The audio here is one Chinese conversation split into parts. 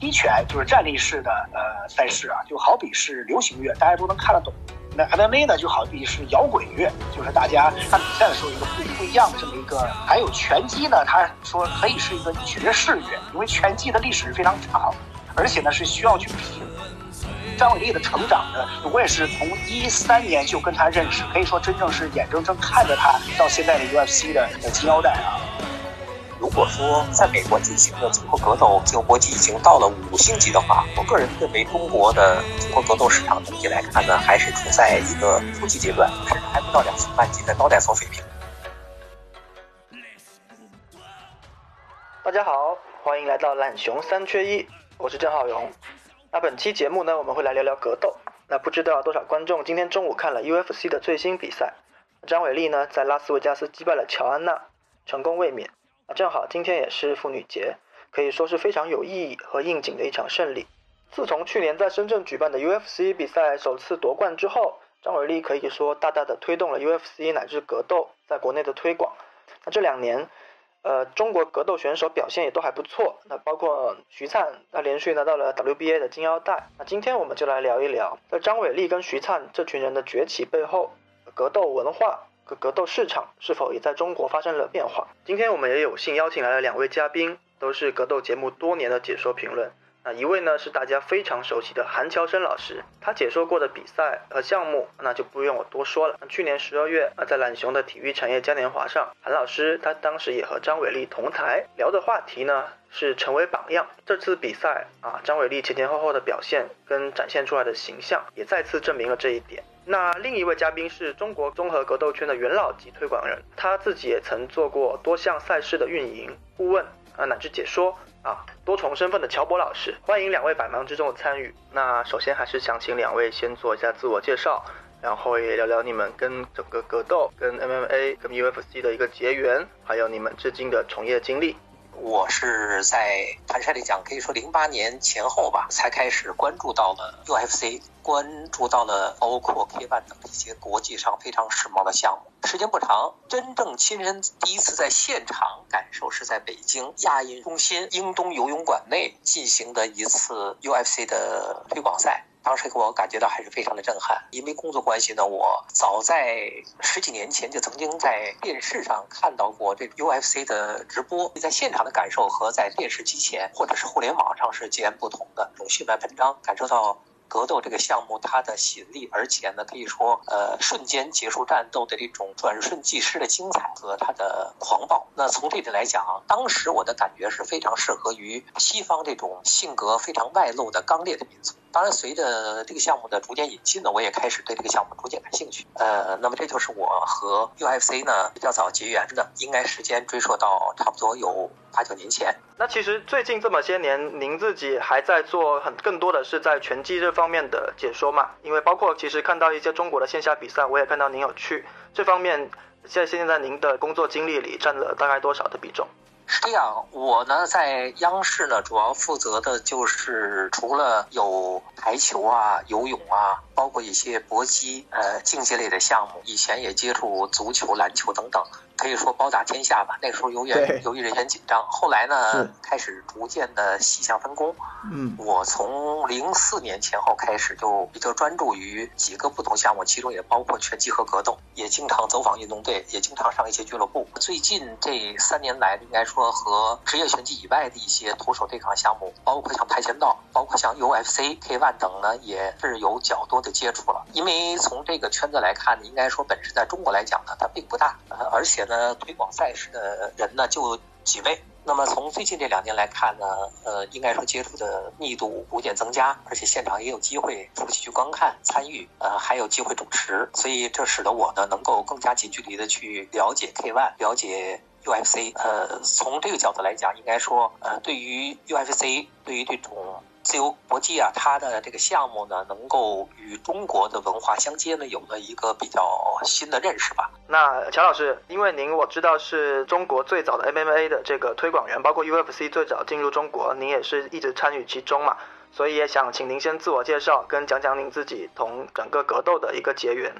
一拳就是站立式的呃赛事啊，就好比是流行乐，大家都能看得懂。那 MMA 呢，就好比是摇滚乐，就是大家看比赛的时候一个不不一样的这么一个。还有拳击呢，他说可以是一个爵士乐，因为拳击的历史非常长，而且呢是需要去拼。张伟丽的成长呢，我也是从一三年就跟他认识，可以说真正是眼睁睁看着他到现在的 UFC 的金腰带啊。如果说在美国进行的综合格斗竞搏机已经到了五星级的话，我个人认为中国的综合格斗市场整体来看呢，还是处在一个初级阶段，甚至还不到两星半级的高带层水平。大家好，欢迎来到懒熊三缺一，我是郑浩荣。那本期节目呢，我们会来聊聊格斗。那不知道多少观众今天中午看了 UFC 的最新比赛，张伟丽呢在拉斯维加斯击败了乔安娜，成功卫冕。啊，正好今天也是妇女节，可以说是非常有意义和应景的一场胜利。自从去年在深圳举办的 UFC 比赛首次夺冠之后，张伟丽可以说大大的推动了 UFC 乃至格斗在国内的推广。那这两年，呃，中国格斗选手表现也都还不错。那包括徐灿，那连续拿到了 WBA 的金腰带。那今天我们就来聊一聊，在张伟丽跟徐灿这群人的崛起背后，格斗文化。格斗市场是否也在中国发生了变化？今天我们也有幸邀请来了两位嘉宾，都是格斗节目多年的解说评论。那一位呢是大家非常熟悉的韩乔生老师，他解说过的比赛和项目，那就不用我多说了。去年十二月啊，在懒熊的体育产业嘉年华上，韩老师他当时也和张伟丽同台聊的话题呢是成为榜样。这次比赛啊，张伟丽前前后后的表现跟展现出来的形象，也再次证明了这一点。那另一位嘉宾是中国综合格斗圈的元老级推广人，他自己也曾做过多项赛事的运营顾问啊，乃至解说啊，多重身份的乔博老师，欢迎两位百忙之中的参与。那首先还是想请两位先做一下自我介绍，然后也聊聊你们跟整个格斗、跟 MMA、跟 UFC 的一个结缘，还有你们至今的从业经历。我是在坦率地讲，可以说零八年前后吧，才开始关注到了 UFC，关注到了包括 K ONE 等一些国际上非常时髦的项目。时间不长，真正亲身第一次在现场感受是在北京亚运中心英东游泳馆内进行的一次 UFC 的推广赛。当时给我感觉到还是非常的震撼，因为工作关系呢，我早在十几年前就曾经在电视上看到过这 UFC 的直播，在现场的感受和在电视机前或者是互联网上是截然不同的，这种血脉喷张，感受到。格斗这个项目，它的吸引力，而且呢，可以说，呃，瞬间结束战斗的这种转瞬即逝的精彩和它的狂暴。那从这点来讲，当时我的感觉是非常适合于西方这种性格非常外露的刚烈的民族。当然，随着这个项目的逐渐引进呢，我也开始对这个项目逐渐感兴趣。呃，那么这就是我和 UFC 呢比较早结缘的，应该时间追溯到差不多有八九年前。那其实最近这么些年，您自己还在做很更多的是在拳击这方面的解说嘛？因为包括其实看到一些中国的线下比赛，我也看到您有去这方面，在现在您的工作经历里占了大概多少的比重？是这样，我呢在央视呢，主要负责的就是除了有排球啊、游泳啊，包括一些搏击呃竞技类的项目，以前也接触足球、篮球等等。可以说包打天下吧。那时候由于由于人员紧张，后来呢开始逐渐的细项分工。嗯，我从零四年前后开始就比较专注于几个不同项目，其中也包括拳击和格斗，也经常走访运动队，也经常上一些俱乐部。最近这三年来，应该说和职业拳击以外的一些徒手对抗项目，包括像跆拳道，包括像 UFC、K ONE 等呢，也是有较多的接触了。因为从这个圈子来看，应该说本身在中国来讲呢，它并不大，呃，而且。呢，推广赛事的人呢就几位。那么从最近这两年来看呢，呃，应该说接触的密度逐渐增加，而且现场也有机会出去去观看、参与，呃，还有机会主持，所以这使得我呢能够更加近距离的去了解 K ONE，了解 UFC。呃，从这个角度来讲，应该说，呃，对于 UFC，对于这种。自由搏击啊，它的这个项目呢，能够与中国的文化相接呢，有了一个比较新的认识吧。那乔老师，因为您我知道是中国最早的 MMA 的这个推广员，包括 UFC 最早进入中国，您也是一直参与其中嘛，所以也想请您先自我介绍，跟讲讲您自己同整个格斗的一个结缘。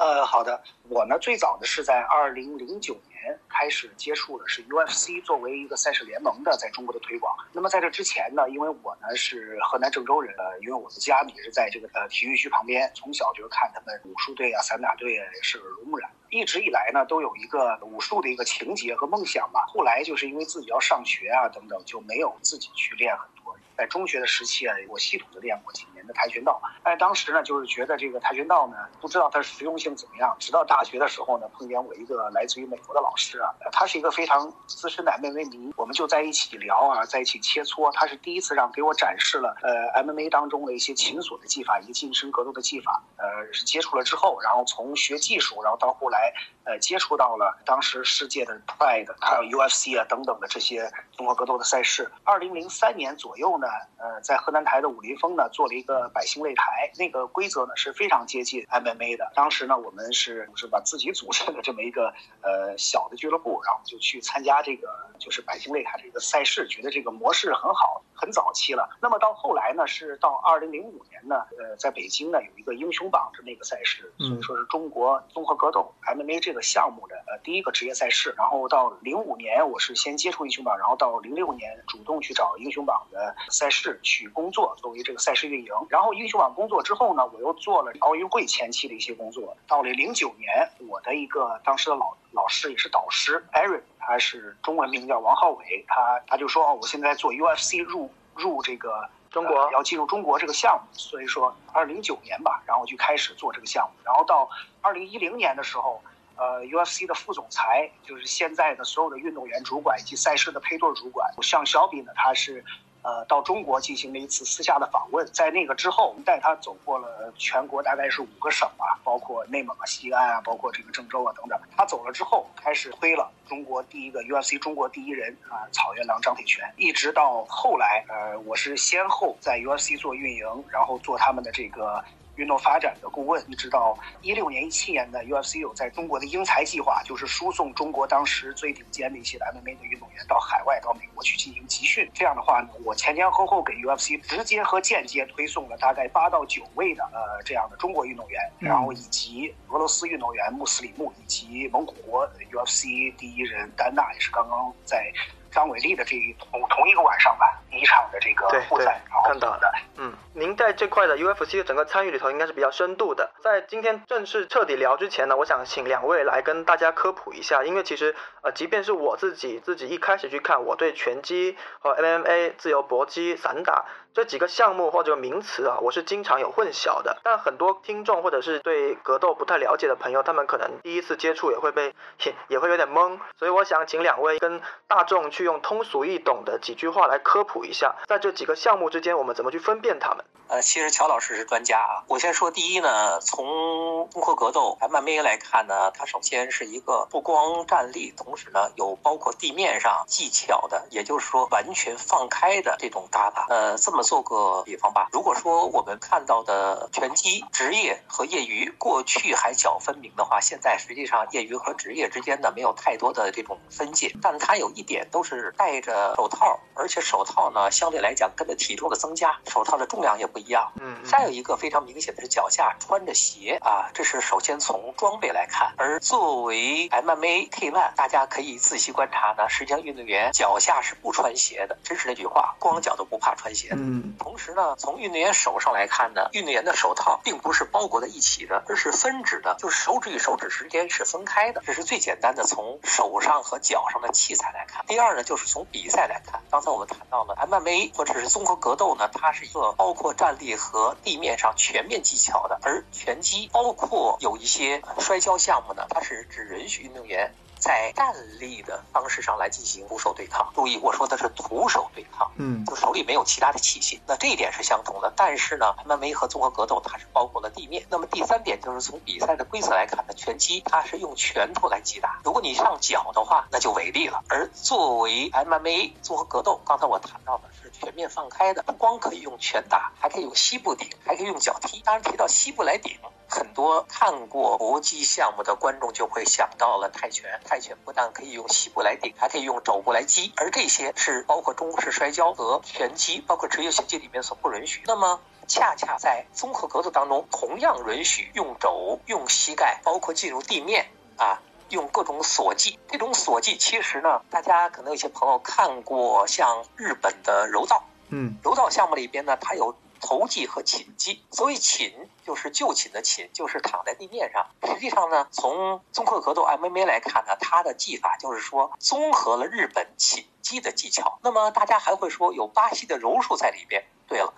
呃，好的，我呢最早的是在二零零九年开始接触的是 UFC 作为一个赛事联盟的在中国的推广。那么在这之前呢，因为我呢是河南郑州人，呃，因为我的家也是在这个呃体育区旁边，从小就是看他们武术队啊、散打队啊，是耳濡目染。一直以来呢，都有一个武术的一个情节和梦想吧。后来就是因为自己要上学啊等等，就没有自己去练很多。在中学的时期啊，我系统的练过几年跆拳道，但当时呢，就是觉得这个跆拳道呢，不知道它实用性怎么样。直到大学的时候呢，碰见我一个来自于美国的老师啊，他是一个非常资深的 MMA 迷，我们就在一起聊啊，在一起切磋。他是第一次让给我展示了呃 MMA 当中的一些擒锁的技法，一个近身格斗的技法。呃，是接触了之后，然后从学技术，然后到后来呃接触到了当时世界的 Pride，还有 UFC 啊等等的这些综合格斗的赛事。二零零三年左右呢。呃，在河南台的武林风呢，做了一个百姓擂台，那个规则呢是非常接近 MMA 的。当时呢，我们是是把自己组成的这么一个呃小的俱乐部，然后就去参加这个就是百姓擂台这个赛事，觉得这个模式很好，很早期了。那么到后来呢，是到二零零五年呢，呃，在北京呢有一个英雄榜这么一个赛事，所以说是中国综合格斗 MMA 这个项目的呃第一个职业赛事。然后到零五年，我是先接触英雄榜，然后到零六年主动去找英雄榜的赛。事去工作，作为这个赛事运营。然后英雄网工作之后呢，我又做了奥运会前期的一些工作。到了零九年，我的一个当时的老老师也是导师 Aaron，他是中文名叫王浩伟，他他就说哦，我现在做 UFC 入入这个中国，要进入中国这个项目。所以说，二零零九年吧，然后就开始做这个项目。然后到二零一零年的时候，呃，UFC 的副总裁就是现在的所有的运动员主管以及赛事的配对主管，像小比呢，他是。呃，到中国进行了一次私下的访问，在那个之后，我们带他走过了全国大概是五个省吧，包括内蒙啊、西安啊，包括这个郑州啊等等。他走了之后，开始推了中国第一个 UFC 中国第一人啊，草原狼张铁泉。一直到后来，呃，我是先后在 UFC 做运营，然后做他们的这个。运动发展的顾问，一直到一六年、一七年的 UFC 有在中国的英才计划，就是输送中国当时最顶尖的一些 MMA 的运动员到海外、到美国去进行集训。这样的话呢，我前前后后给 UFC 直接和间接推送了大概八到九位的呃这样的中国运动员，然后以及俄罗斯运动员穆斯里木，以及蒙古国 UFC 第一人丹娜，也是刚刚在。张伟丽的这一同同一个晚上吧，第一场的这个复赛，看到的。嗯，您在这块的 UFC 的整个参与里头应该是比较深度的。在今天正式彻底聊之前呢，我想请两位来跟大家科普一下，因为其实呃，即便是我自己自己一开始去看，我对拳击和 MMA、自由搏击、散打。这几个项目或者名词啊，我是经常有混淆的。但很多听众或者是对格斗不太了解的朋友，他们可能第一次接触也会被也 也会有点懵。所以我想请两位跟大众去用通俗易懂的几句话来科普一下，在这几个项目之间，我们怎么去分辨它们。呃，其实乔老师是专家啊。我先说第一呢，从综合格斗 MMA 来看呢，它首先是一个不光站立，同时呢有包括地面上技巧的，也就是说完全放开的这种打法。呃，这么做个比方吧，如果说我们看到的拳击职业和业余过去还较分明的话，现在实际上业余和职业之间呢没有太多的这种分界，但它有一点都是戴着手套，而且手套呢相对来讲跟着体重的增加，手套的重量也不。一样，嗯，再有一个非常明显的是脚下穿着鞋啊，这是首先从装备来看。而作为 MMA K1，大家可以仔细观察呢，实际上运动员脚下是不穿鞋的。真是那句话，光脚都不怕穿鞋。嗯，同时呢，从运动员手上来看呢，运动员的手套并不是包裹在一起的，而是分指的，就是手指与手指之间是分开的。这是最简单的从手上和脚上的器材来看。第二呢，就是从比赛来看，刚才我们谈到了 MMA 或者是综合格斗呢，它是一个包括。站立和地面上全面技巧的，而拳击包括有一些摔跤项目呢，它是只允许运动员在站立的方式上来进行徒手对抗。注意，我说的是徒手对抗，嗯，就手里没有其他的器械。那这一点是相同的。但是呢，MMA 和综合格斗它是包括了地面。那么第三点就是从比赛的规则来看呢，拳击它是用拳头来击打，如果你上脚的话，那就违例了。而作为 MMA 综合格斗，刚才我谈到的是。全面放开的，不光可以用拳打，还可以用膝部顶，还可以用脚踢。当然提到膝部来顶，很多看过搏击项目的观众就会想到了泰拳。泰拳不但可以用膝部来顶，还可以用肘部来击，而这些是包括中式摔跤和拳击，包括职业拳击里面所不允许。那么。恰恰在综合格斗当中，同样允许用肘、用膝盖，包括进入地面啊，用各种锁技。这种锁技其实呢，大家可能有些朋友看过，像日本的柔道，嗯，柔道项目里边呢，它有投技和寝技。所谓寝，就是就寝的寝，就是躺在地面上。实际上呢，从综合格斗 MMA 来看呢，它的技法就是说综合了日本寝技的技巧。那么大家还会说有巴西的柔术在里边。对了。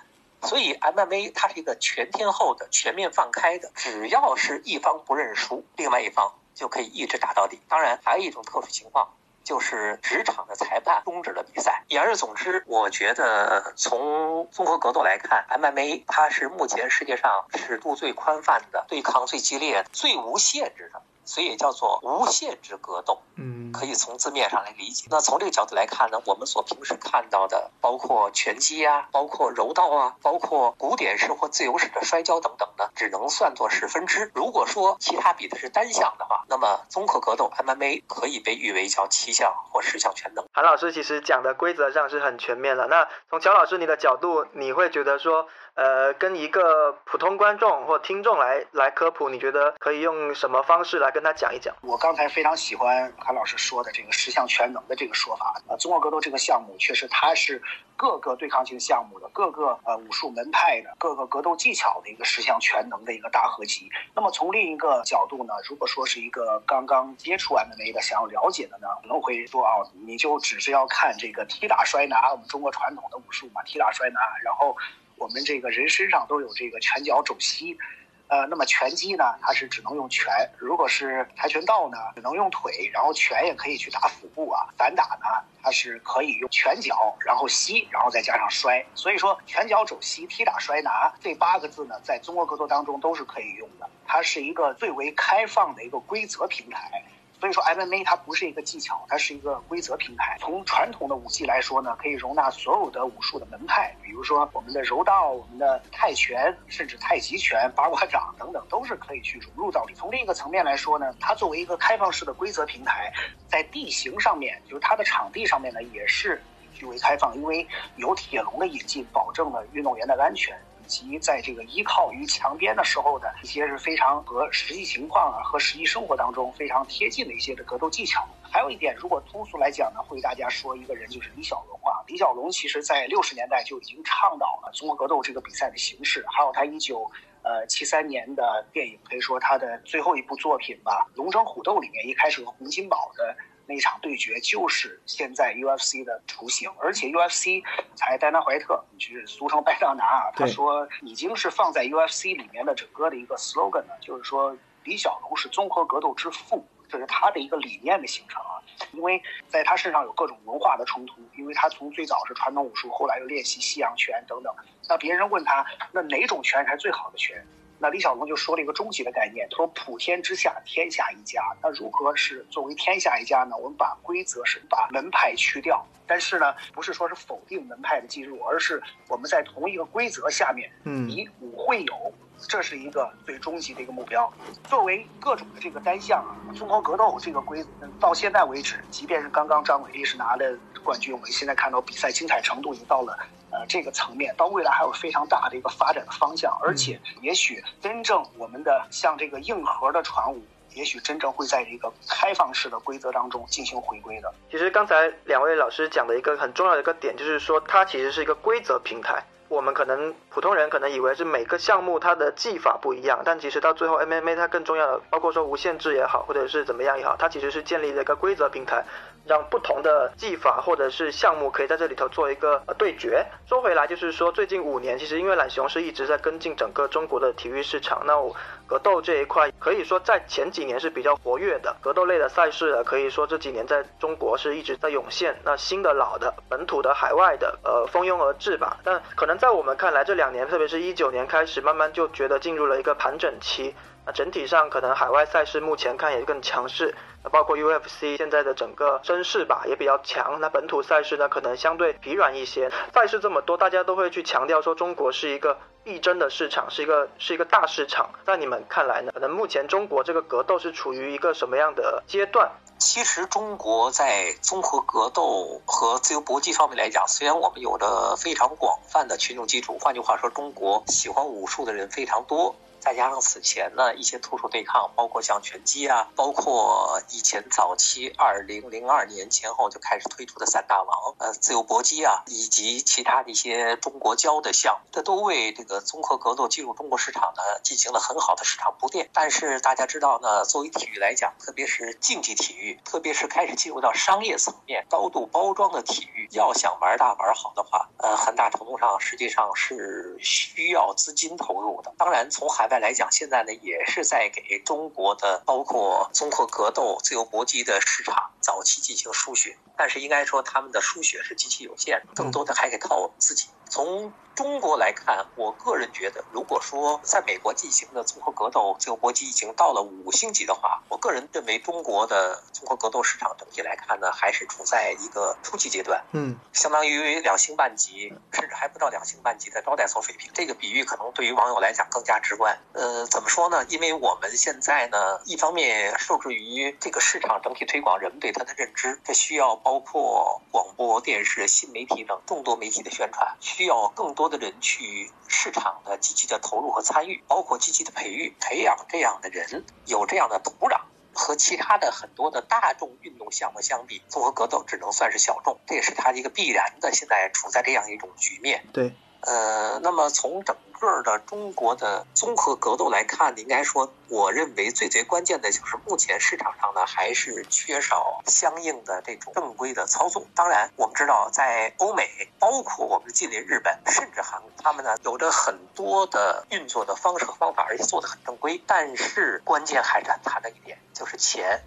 所以 MMA 它是一个全天候的、全面放开的，只要是一方不认输，另外一方就可以一直打到底。当然，还有一种特殊情况，就是职场的裁判终止了比赛。言而总之，我觉得从综合格斗来看，MMA 它是目前世界上尺度最宽泛的、对抗最激烈、最无限制的。所以也叫做无限制格斗，嗯，可以从字面上来理解。那从这个角度来看呢，我们所平时看到的，包括拳击啊，包括柔道啊，包括古典式或自由式的摔跤等等呢，只能算作是分支。如果说其他比的是单项的话，那么综合格斗 MMA 可以被誉为叫七项或十项全能。韩老师其实讲的规则上是很全面了。那从乔老师你的角度，你会觉得说？呃，跟一个普通观众或听众来来科普，你觉得可以用什么方式来跟他讲一讲？我刚才非常喜欢韩老师说的这个十项全能的这个说法。呃，综合格斗这个项目确实它是各个对抗性项目的、各个呃武术门派的、各个格斗技巧的一个十项全能的一个大合集。那么从另一个角度呢，如果说是一个刚刚接触 MMA 的、想要了解的呢，可能会说啊，你就只是要看这个踢打摔拿，我们中国传统的武术嘛，踢打摔拿，然后。我们这个人身上都有这个拳脚肘膝，呃，那么拳击呢，它是只能用拳；如果是跆拳道呢，只能用腿，然后拳也可以去打腹部啊。反打呢，它是可以用拳脚，然后膝，然后再加上摔。所以说，拳脚肘膝踢打摔拿这八个字呢，在综合格斗当中都是可以用的。它是一个最为开放的一个规则平台。所以说，MMA 它不是一个技巧，它是一个规则平台。从传统的武技来说呢，可以容纳所有的武术的门派，比如说我们的柔道、我们的泰拳，甚至太极拳、八卦掌等等，都是可以去融入到里。从另一个层面来说呢，它作为一个开放式的规则平台，在地形上面，就是它的场地上面呢，也是极为开放，因为有铁笼的引进，保证了运动员的安全。及在这个依靠于墙边的时候的一些是非常和实际情况啊和实际生活当中非常贴近的一些的格斗技巧。还有一点，如果通俗来讲呢，会给大家说一个人就是李小龙啊。李小龙其实在六十年代就已经倡导了综合格斗这个比赛的形式。还有他一九呃七三年的电影，可以说他的最后一部作品吧，《龙争虎斗》里面一开始和洪金宝的。那场对决就是现在 UFC 的雏形，而且 UFC 才戴拿怀特，就是俗称拜当拿啊，他说已经是放在 UFC 里面的整个的一个 slogan 呢，就是说李小龙是综合格斗之父，这是他的一个理念的形成啊。因为在他身上有各种文化的冲突，因为他从最早是传统武术，后来又练习西洋拳等等。那别人问他，那哪种拳才是最好的拳？那李小龙就说了一个终极的概念，他说普天之下，天下一家。那如何是作为天下一家呢？我们把规则是把门派去掉，但是呢，不是说是否定门派的进入，而是我们在同一个规则下面，以武会友，这是一个最终极的一个目标。作为各种的这个单项啊，综合格斗这个规则，到现在为止，即便是刚刚张伟丽是拿了冠军，我们现在看到比赛精彩程度已经到了。呃，这个层面到未来还有非常大的一个发展的方向，而且也许真正我们的像这个硬核的船坞，也许真正会在一个开放式的规则当中进行回归的。其实刚才两位老师讲的一个很重要的一个点，就是说它其实是一个规则平台。我们可能普通人可能以为是每个项目它的技法不一样，但其实到最后 MMA 它更重要的，包括说无限制也好，或者是怎么样也好，它其实是建立了一个规则平台。让不同的技法或者是项目可以在这里头做一个对决。说回来，就是说最近五年，其实因为懒熊是一直在跟进整个中国的体育市场，那我格斗这一块可以说在前几年是比较活跃的。格斗类的赛事呢可以说这几年在中国是一直在涌现。那新的、老的、本土的、海外的，呃，蜂拥而至吧。但可能在我们看来，这两年，特别是一九年开始，慢慢就觉得进入了一个盘整期。那整体上可能海外赛事目前看也更强势，那包括 UFC 现在的整个声势吧也比较强。那本土赛事呢可能相对疲软一些。赛事这么多，大家都会去强调说中国是一个必争的市场，是一个是一个大市场。在你们看来呢？可能目前中国这个格斗是处于一个什么样的阶段？其实中国在综合格斗和自由搏击方面来讲，虽然我们有着非常广泛的群众基础，换句话说，中国喜欢武术的人非常多。再加上此前呢一些突出对抗，包括像拳击啊，包括以前早期二零零二年前后就开始推出的三大王，呃，自由搏击啊，以及其他的一些中国交的项目，这都为这个综合格斗进入中国市场呢进行了很好的市场铺垫。但是大家知道呢，作为体育来讲，特别是竞技体育，特别是开始进入到商业层面、高度包装的体育，要想玩大玩好的话，呃，很大程度上实际上是需要资金投入的。当然，从海再来讲，现在呢也是在给中国的包括综合格斗、自由搏击的市场早期进行输血，但是应该说他们的输血是极其有限，更多的还得靠我们自己。从中国来看，我个人觉得，如果说在美国进行的综合格斗、这个搏击已经到了五星级的话，我个人认为中国的综合格斗市场整体来看呢，还是处在一个初级阶段，嗯，相当于两星半级，甚至还不到两星半级的招待所水平。这个比喻可能对于网友来讲更加直观。呃，怎么说呢？因为我们现在呢，一方面受制于这个市场整体推广，人们对他的认知，这需要包括广播电视、新媒体等众多媒体的宣传，需要更多的人去市场的积极的投入和参与，包括积极的培育、培养这样的人，有这样的土壤。和其他的很多的大众运动项目相比，综合格斗只能算是小众，这也是它一个必然的。现在处在这样一种局面。对。呃，那么从整个的中国的综合格斗来看，应该说，我认为最最关键的就是目前市场上呢，还是缺少相应的这种正规的操作。当然，我们知道在欧美，包括我们的近邻日本，甚至韩国，他们呢有着很多的运作的方式和方法，而且做的很正规。但是关键还是很谈的一点，就是钱。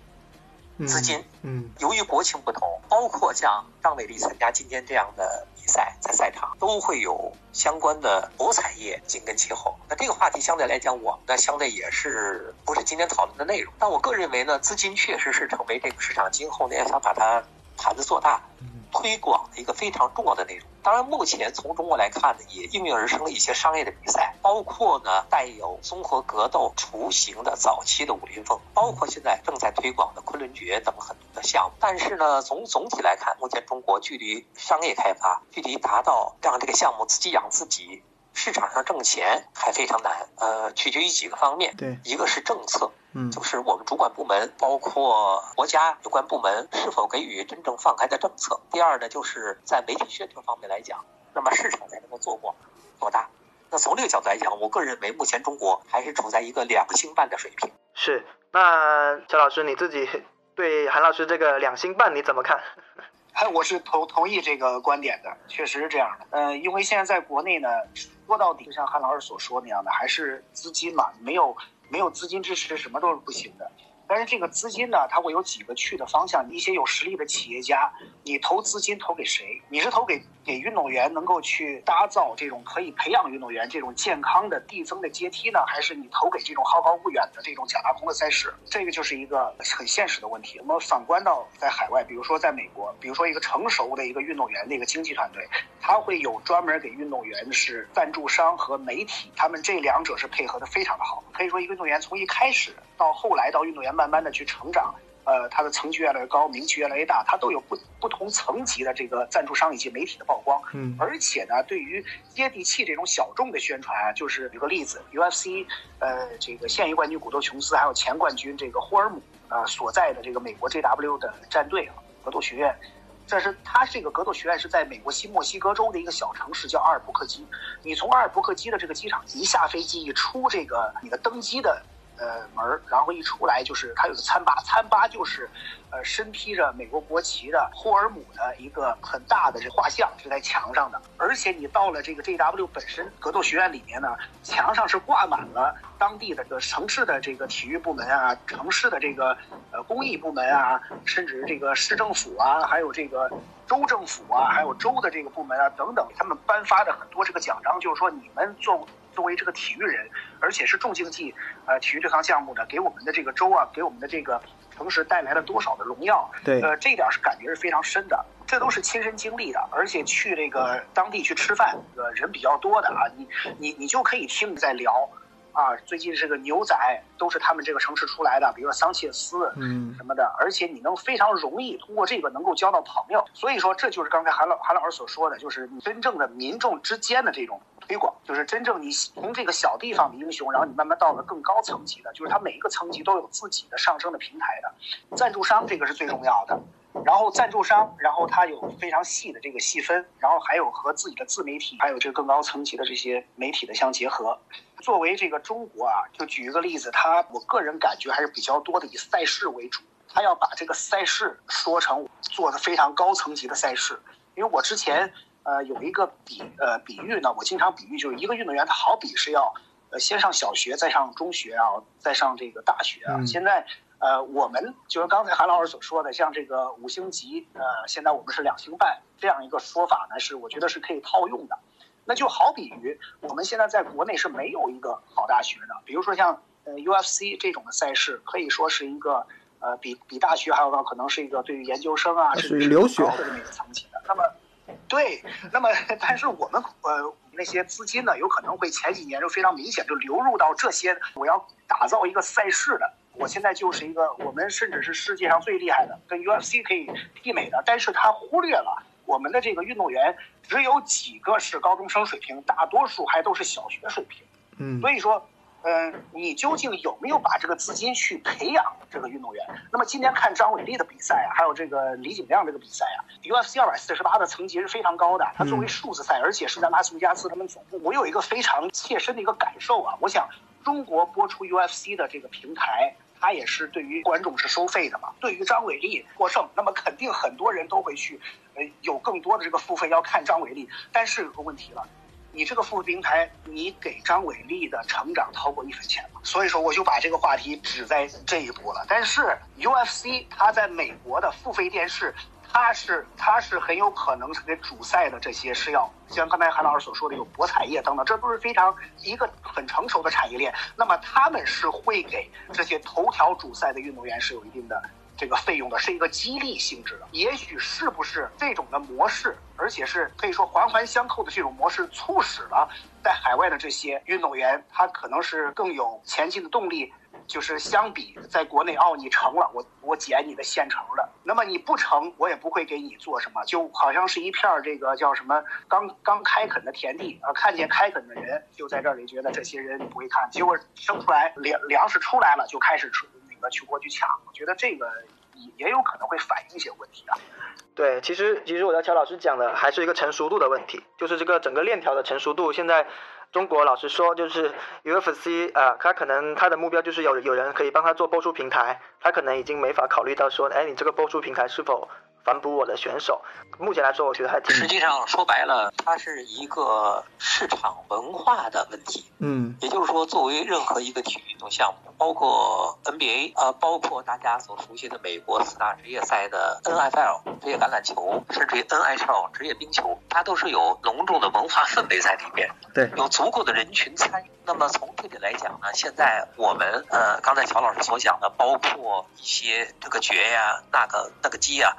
资金，嗯，由于国情不同，包括像张伟丽参加今天这样的比赛，在赛场都会有相关的博彩业紧跟其后。那这个话题相对来讲，我们呢相对也是不是今天讨论的内容。但我个人认为呢，资金确实是成为这个市场今后呢要想把它盘子做大。推广的一个非常重要的内容。当然，目前从中国来看呢，也应运而生了一些商业的比赛，包括呢带有综合格斗雏形的早期的武林风，包括现在正在推广的昆仑决等很多的项目。但是呢，从总体来看，目前中国距离商业开发，距离达到让这个项目自己养自己。市场上挣钱还非常难，呃，取决于几个方面。对，一个是政策，嗯，就是我们主管部门，包括国家有关部门是否给予真正放开的政策。第二呢，就是在媒体宣传方面来讲，那么市场才能够做广做大。那从这个角度来讲，我个人认为目前中国还是处在一个两星半的水平。是，那肖老师你自己对韩老师这个两星半你怎么看？哎，我是同同意这个观点的，确实是这样的。呃，因为现在在国内呢，说到底，就像韩老师所说那样的，还是资金嘛，没有没有资金支持，什么都是不行的。但是这个资金呢，它会有几个去的方向。一些有实力的企业家，你投资金投给谁？你是投给给运动员能够去打造这种可以培养运动员这种健康的递增的阶梯呢，还是你投给这种好高骛远的这种假大空的赛事？这个就是一个很现实的问题。那么反观到在海外，比如说在美国，比如说一个成熟的一个运动员的一个经济团队，他会有专门给运动员是赞助商和媒体，他们这两者是配合的非常的好。可以说，一个运动员从一开始到后来到运动员。慢慢的去成长，呃，它的层级越来越高，名气越来越大，它都有不不同层级的这个赞助商以及媒体的曝光。嗯，而且呢，对于接地气这种小众的宣传啊，就是举个例子，UFC，呃，这个现役冠军古多琼斯，还有前冠军这个霍尔姆，呃，所在的这个美国 JW 的战队啊，格斗学院，但是他这个格斗学院是在美国新墨西哥州的一个小城市叫阿尔伯克基。你从阿尔伯克基的这个机场一下飞机，一出这个你的登机的。呃，门然后一出来就是他有个餐吧，餐吧就是，呃，身披着美国国旗的霍尔姆的一个很大的这画像是在墙上的，而且你到了这个 JW 本身格斗学院里面呢，墙上是挂满了当地的这个城市的这个体育部门啊，城市的这个呃公益部门啊，甚至这个市政府啊，还有这个州政府啊，还有州的这个部门啊等等，他们颁发的很多这个奖章，就是说你们做。作为这个体育人，而且是重竞技呃体育这项项目的，给我们的这个州啊，给我们的这个城市带来了多少的荣耀？对，呃，这一点是感觉是非常深的。这都是亲身经历的，而且去这个当地去吃饭，呃，人比较多的啊，你你你就可以听你在聊。啊，最近这个牛仔都是他们这个城市出来的，比如说桑切斯，嗯，什么的，而且你能非常容易通过这个能够交到朋友，所以说这就是刚才韩老韩老师所说的，就是你真正的民众之间的这种推广，就是真正你从这个小地方的英雄，然后你慢慢到了更高层级的，就是他每一个层级都有自己的上升的平台的，赞助商这个是最重要的。然后赞助商，然后他有非常细的这个细分，然后还有和自己的自媒体，还有这个更高层级的这些媒体的相结合。作为这个中国啊，就举一个例子，他我个人感觉还是比较多的以赛事为主，他要把这个赛事说成做的非常高层级的赛事。因为我之前呃有一个比呃比喻呢，我经常比喻就是一个运动员，他好比是要呃先上小学，再上中学啊，再上这个大学啊。现在。呃，我们就是刚才韩老师所说的，像这个五星级，呃，现在我们是两星半这样一个说法呢，是我觉得是可以套用的。那就好比于我们现在在国内是没有一个好大学的，比如说像呃 UFC 这种的赛事，可以说是一个呃比比大学还要高，可能是一个对于研究生啊，是留学的这么一个层级的。那么，对，那么但是我们呃那些资金呢，有可能会前几年就非常明显就流入到这些，我要打造一个赛事的。我现在就是一个，我们甚至是世界上最厉害的，跟 UFC 可以媲美的，但是他忽略了我们的这个运动员只有几个是高中生水平，大多数还都是小学水平。嗯，所以说，嗯，你究竟有没有把这个资金去培养这个运动员？那么今天看张伟丽的比赛啊，还有这个李景亮这个比赛啊，UFC 二百四十八的层级是非常高的，它作为数字赛，而且是在拉斯维加斯他们总部，我有一个非常切身的一个感受啊，我想中国播出 UFC 的这个平台。他也是对于观众是收费的嘛？对于张伟丽获胜，那么肯定很多人都会去，呃，有更多的这个付费要看张伟丽。但是有个问题了，你这个付费平台，你给张伟丽的成长掏过一分钱吗？所以说，我就把这个话题指在这一步了。但是 UFC 它在美国的付费电视。它是它是很有可能是给主赛的这些是要像刚才韩老师所说的有博彩业等等，这都是非常一个很成熟的产业链。那么他们是会给这些头条主赛的运动员是有一定的这个费用的，是一个激励性质的。也许是不是这种的模式，而且是可以说环环相扣的这种模式，促使了在海外的这些运动员，他可能是更有前进的动力。就是相比在国内，哦，你成了，我我捡你的现成的。那么你不成，我也不会给你做什么，就好像是一片这个叫什么刚刚开垦的田地啊，看见开垦的人就在这里觉得这些人不会看，结果生出来粮粮食出来了就开始出那个去过去抢。我觉得这个也也有可能会反映一些问题啊。对，其实其实我要乔老师讲的还是一个成熟度的问题，就是这个整个链条的成熟度现在。中国老实说，就是 UFC 啊，他可能他的目标就是有有人可以帮他做播出平台，他可能已经没法考虑到说，哎，你这个播出平台是否。反哺我的选手，目前来说，我觉得还挺。实际上说白了，它是一个市场文化的问题。嗯，也就是说，作为任何一个体育运动项目，包括 NBA 啊，包括大家所熟悉的美国四大职业赛的 NFL 职业橄榄球，甚至于 NHL 职业冰球，它都是有浓重的文化氛围在里面。对，有足够的人群参与。那么从这点来讲呢，现在我们呃，刚才乔老师所讲的，包括一些这个爵呀、那个那个鸡呀。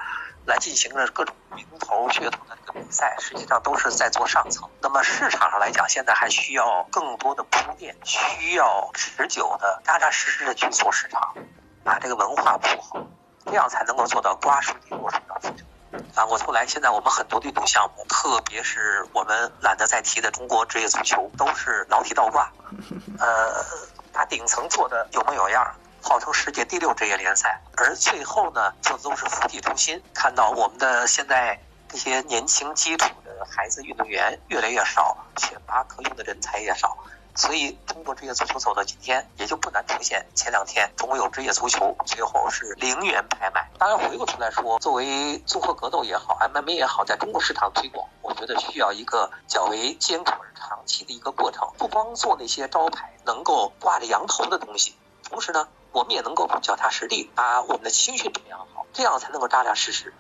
来进行着各种名头噱头的这个比赛，实际上都是在做上层。那么市场上来讲，现在还需要更多的铺垫，需要持久的、扎扎实实的去做市场，把这个文化铺好，这样才能够做到瓜熟蒂落，水到渠成。反过头来，现在我们很多运动项目，特别是我们懒得再提的中国职业足球，都是老提倒挂，呃，把顶层做的有模有样。号称世界第六职业联赛，而最后呢，就都是釜底抽薪。看到我们的现在这些年轻基础的孩子运动员越来越少，选拔可用的人才也少，所以中国职业足球走到今天，也就不难出现前两天中国有职业足球最后是零元拍卖。当然，回过头来说，作为综合格斗也好，MMA 也好，在中国市场推广，我觉得需要一个较为艰苦而长期的一个过程，不光做那些招牌能够挂着羊头的东西，同时呢。我们也能够脚踏实地，把我们的情绪培养好，这样才能够扎扎实实。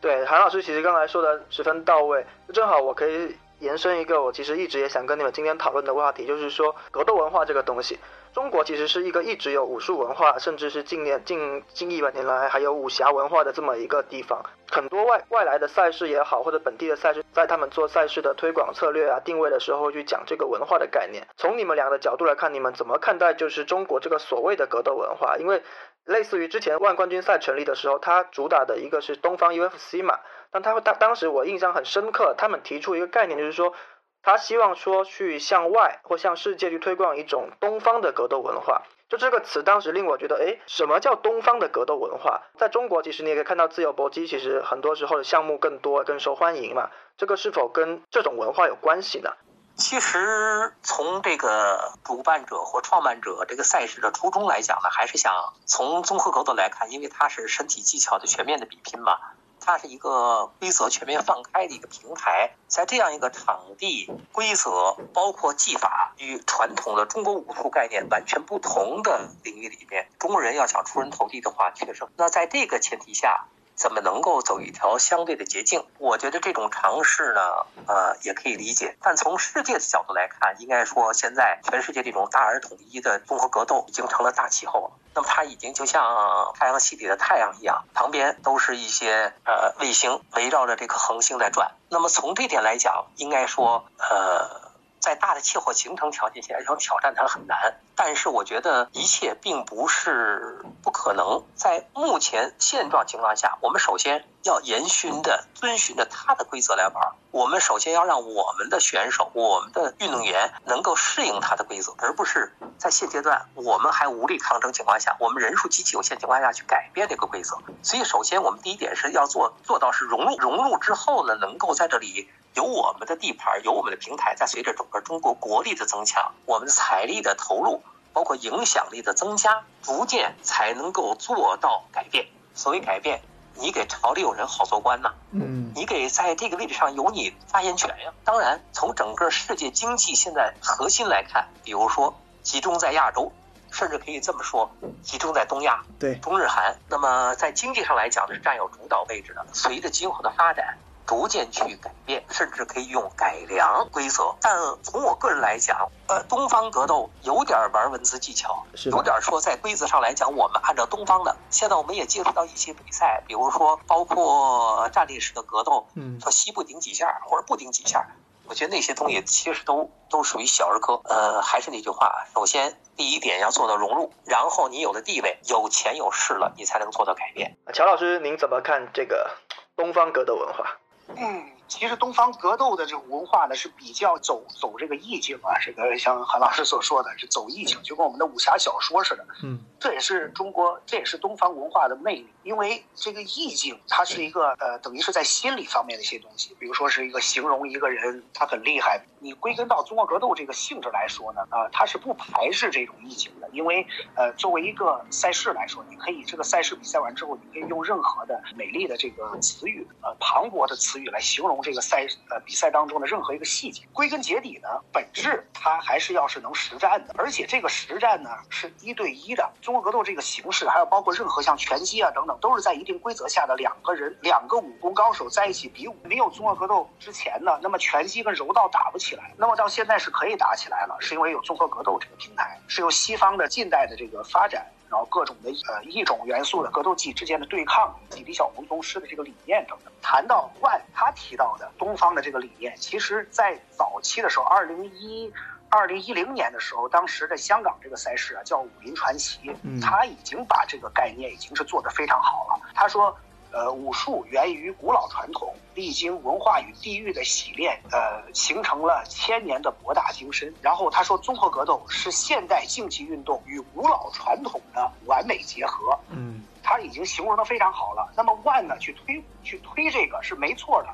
对，韩老师其实刚才说的十分到位，正好我可以延伸一个我其实一直也想跟你们今天讨论的话题，就是说格斗文化这个东西。中国其实是一个一直有武术文化，甚至是近年近近一百年来还有武侠文化的这么一个地方。很多外外来的赛事也好，或者本地的赛事，在他们做赛事的推广策略啊、定位的时候，去讲这个文化的概念。从你们俩的角度来看，你们怎么看待就是中国这个所谓的格斗文化？因为类似于之前万冠军赛成立的时候，它主打的一个是东方 UFC 嘛，但他当当时我印象很深刻，他们提出一个概念，就是说。他希望说去向外或向世界去推广一种东方的格斗文化，就这个词当时令我觉得，哎，什么叫东方的格斗文化？在中国，其实你也可以看到自由搏击，其实很多时候的项目更多、更受欢迎嘛。这个是否跟这种文化有关系呢？其实从这个主办者或创办者这个赛事的初衷来讲呢，还是想从综合格斗来看，因为它是身体技巧的全面的比拼嘛。它是一个规则全面放开的一个平台，在这样一个场地规则，包括技法与传统的中国武术概念完全不同的领域里面，中国人要想出人头地的话，确实，那在这个前提下。怎么能够走一条相对的捷径？我觉得这种尝试呢，呃，也可以理解。但从世界的角度来看，应该说现在全世界这种大而统一的综合格斗已经成了大气候了。那么它已经就像太阳系里的太阳一样，旁边都是一些呃卫星围绕着这颗恒星在转。那么从这点来讲，应该说呃。在大的气候形成条件下，要挑战它很难。但是我觉得一切并不是不可能。在目前现状情况下，我们首先要严循的、遵循着它的规则来玩。我们首先要让我们的选手、我们的运动员能够适应它的规则，而不是在现阶段我们还无力抗争情况下，我们人数极其有限情况下去改变这个规则。所以，首先我们第一点是要做做到是融入，融入之后呢，能够在这里。有我们的地盘，有我们的平台，在随着整个中国国力的增强，我们的财力的投入，包括影响力的增加，逐渐才能够做到改变。所谓改变，你给朝里有人好做官呐，嗯，你给在这个位置上有你发言权呀。当然，从整个世界经济现在核心来看，比如说集中在亚洲，甚至可以这么说，集中在东亚，对，中日韩。那么在经济上来讲是占有主导位置的。随着今后的发展。逐渐去改变，甚至可以用改良规则。但从我个人来讲，呃，东方格斗有点玩文字技巧，有点说在规则上来讲，我们按照东方的。现在我们也接触到一些比赛，比如说包括站立式的格斗，嗯，说膝部顶几下或者不顶几下，我觉得那些东西其实都都属于小儿科。呃，还是那句话，首先第一点要做到融入，然后你有了地位、有钱有势了，你才能做到改变。乔老师，您怎么看这个东方格斗文化？嗯，其实东方格斗的这种文化呢是比较走走这个意境啊，这个像韩老师所说的是走意境，就跟我们的武侠小说似的。嗯，这也是中国，这也是东方文化的魅力。因为这个意境，它是一个呃，等于是在心理方面的一些东西，比如说是一个形容一个人他很厉害。你归根到综合格斗这个性质来说呢，啊，它是不排斥这种意境的。因为呃，作为一个赛事来说，你可以这个赛事比赛完之后，你可以用任何的美丽的这个词语，呃，磅礴的词语来形容这个赛呃比赛当中的任何一个细节。归根结底呢，本质它还是要是能实战的，而且这个实战呢是一对一的。综合格斗这个形式，还有包括任何像拳击啊等等。都是在一定规则下的两个人，两个武功高手在一起比武。没有综合格斗之前呢，那么拳击跟柔道打不起来。那么到现在是可以打起来了，是因为有综合格斗这个平台，是由西方的近代的这个发展，然后各种的呃异种元素的格斗技之间的对抗，以及李小龙宗师的这个理念等等。谈到万他提到的东方的这个理念，其实在早期的时候，二零一。二零一零年的时候，当时的香港这个赛事啊叫武林传奇，他已经把这个概念已经是做得非常好了。他说，呃，武术源于古老传统，历经文化与地域的洗练，呃，形成了千年的博大精深。然后他说，综合格斗是现代竞技运动与古老传统的完美结合。嗯，他已经形容的非常好了。那么万呢，去推去推这个是没错的。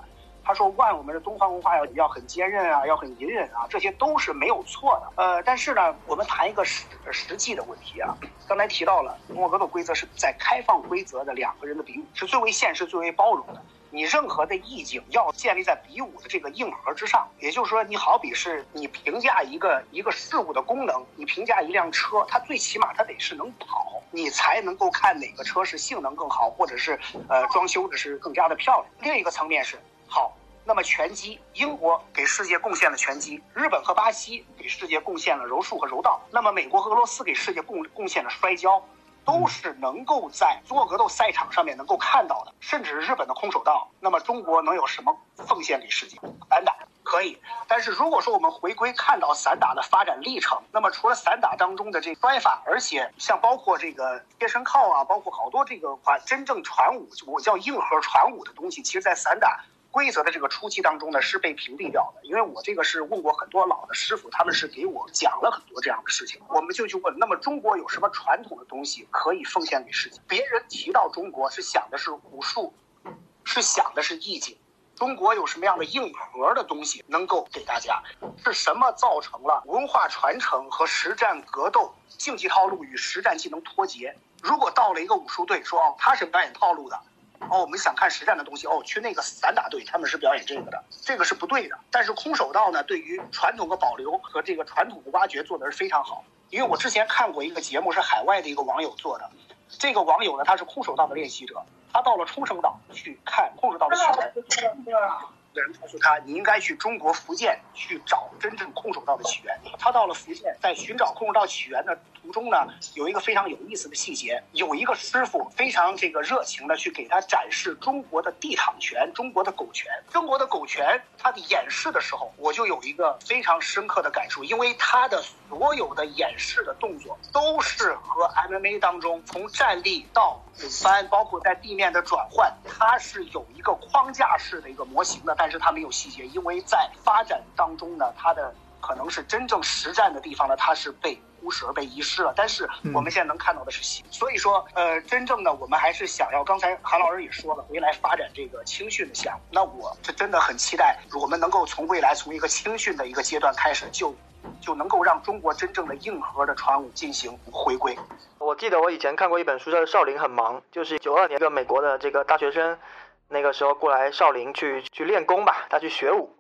他说：“万我们的东方文化要要很坚韧啊，要很隐忍啊，这些都是没有错的。呃，但是呢，我们谈一个实实际的问题啊。刚才提到了中国格斗规则是在开放规则的两个人的比武是最为现实、最为包容的。你任何的意境要建立在比武的这个硬核之上。也就是说，你好比是你评价一个一个事物的功能，你评价一辆车，它最起码它得是能跑，你才能够看哪个车是性能更好，或者是呃装修的是更加的漂亮。另一个层面是。”那么拳击，英国给世界贡献了拳击，日本和巴西给世界贡献了柔术和柔道，那么美国和俄罗斯给世界贡贡献了摔跤。都是能够在综合格斗赛场上面能够看到的，甚至日本的空手道。那么中国能有什么奉献给世界？散打可以，但是如果说我们回归看到散打的发展历程，那么除了散打当中的这摔法，而且像包括这个贴身靠啊，包括好多这个话真正传武，我叫硬核传武的东西，其实在散打。规则的这个初期当中呢，是被屏蔽掉的，因为我这个是问过很多老的师傅，他们是给我讲了很多这样的事情。我们就去问，那么中国有什么传统的东西可以奉献给世界？别人提到中国是想的是武术，是想的是意境。中国有什么样的硬核的东西能够给大家？是什么造成了文化传承和实战格斗竞技套路与实战技能脱节？如果到了一个武术队，说哦，他是表演套路的。哦，我们想看实战的东西哦，去那个散打队，他们是表演这个的，这个是不对的。但是空手道呢，对于传统的保留和这个传统的挖掘做的是非常好。因为我之前看过一个节目，是海外的一个网友做的，这个网友呢，他是空手道的练习者，他到了冲绳岛去看空手道的训练。的人告诉他，你应该去中国福建去找真正空手道的起源。他到了福建，在寻找空手道起源的途中呢，有一个非常有意思的细节，有一个师傅非常这个热情的去给他展示中国的地躺拳、中国的狗拳、中国的狗拳。他的演示的时候，我就有一个非常深刻的感受，因为他的所有的演示的动作都是和 MMA 当中从站立到滚翻，包括在地面的转换，它是有一个框架式的一个模型的，但是它没有细节，因为在发展当中呢，它的可能是真正实战的地方呢，它是被忽视而被遗失了。但是我们现在能看到的是细，所以说，呃，真正的我们还是想要，刚才韩老师也说了，回来发展这个青训的项目。那我是真的很期待，我们能够从未来从一个青训的一个阶段开始就。就能够让中国真正的硬核的传武进行回归。我记得我以前看过一本书，叫《少林很忙》，就是九二年一个美国的这个大学生，那个时候过来少林去去练功吧，他去学武。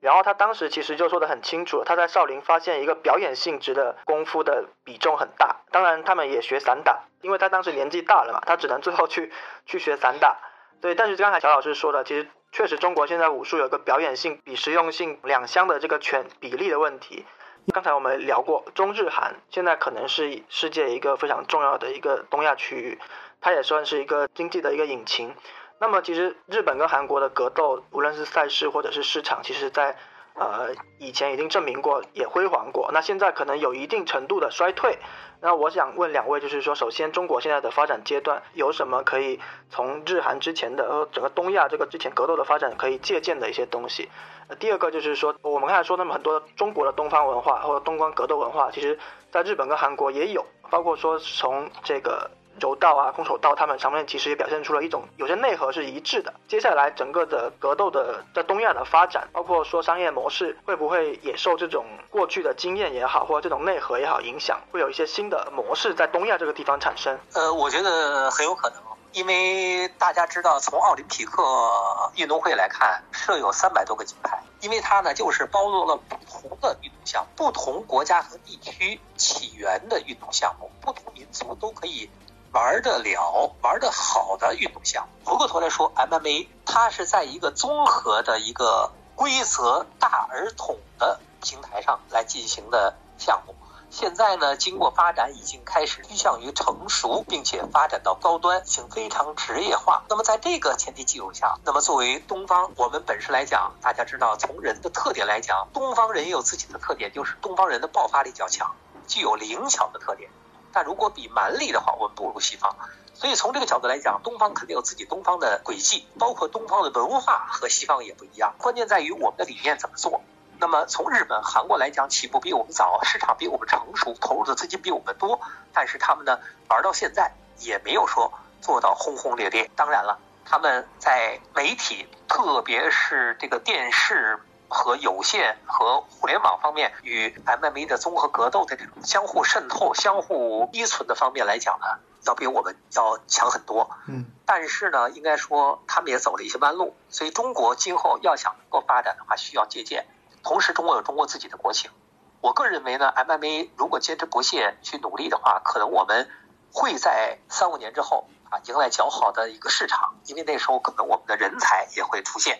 然后他当时其实就说的很清楚，他在少林发现一个表演性质的功夫的比重很大。当然他们也学散打，因为他当时年纪大了嘛，他只能最后去 去学散打。对，但是刚才乔老师说的，其实确实中国现在武术有个表演性比实用性两相的这个权比例的问题。刚才我们聊过，中日韩现在可能是世界一个非常重要的一个东亚区域，它也算是一个经济的一个引擎。那么，其实日本跟韩国的格斗，无论是赛事或者是市场，其实在呃以前已经证明过，也辉煌过。那现在可能有一定程度的衰退。那我想问两位，就是说，首先中国现在的发展阶段有什么可以从日韩之前的呃整个东亚这个之前格斗的发展可以借鉴的一些东西？呃，第二个就是说，我们刚才说那么很多中国的东方文化或者东方格斗文化，其实在日本跟韩国也有，包括说从这个。柔道啊，空手道，他们上面其实也表现出了一种有些内核是一致的。接下来整个的格斗的在东亚的发展，包括说商业模式会不会也受这种过去的经验也好，或者这种内核也好影响，会有一些新的模式在东亚这个地方产生？呃，我觉得很有可能，因为大家知道，从奥林匹克运动会来看，设有三百多个金牌，因为它呢就是包罗了不同的运动项目，不同国家和地区起源的运动项目，不同民族都可以。玩得了、玩得好的运动项目。回过头来说，MMA 它是在一个综合的一个规则大而统的平台上来进行的项目。现在呢，经过发展，已经开始趋向于成熟，并且发展到高端，已经非常职业化。那么在这个前提基础下，那么作为东方，我们本身来讲，大家知道，从人的特点来讲，东方人也有自己的特点，就是东方人的爆发力较强，具有灵巧的特点。但如果比蛮力的话，我们不如西方。所以从这个角度来讲，东方肯定有自己东方的轨迹，包括东方的文化和西方也不一样。关键在于我们的理念怎么做。那么从日本、韩国来讲，起步比我们早，市场比我们成熟，投入的资金比我们多，但是他们呢玩到现在也没有说做到轰轰烈烈。当然了，他们在媒体，特别是这个电视。和有线和互联网方面与 MMA 的综合格斗的这种相互渗透、相互依存的方面来讲呢，要比我们要强很多。嗯，但是呢，应该说他们也走了一些弯路，所以中国今后要想能够发展的话，需要借鉴。同时，中国有中国自己的国情。我个人认为呢，MMA 如果坚持不懈去努力的话，可能我们会在三五年之后啊，迎来较好的一个市场，因为那时候可能我们的人才也会出现。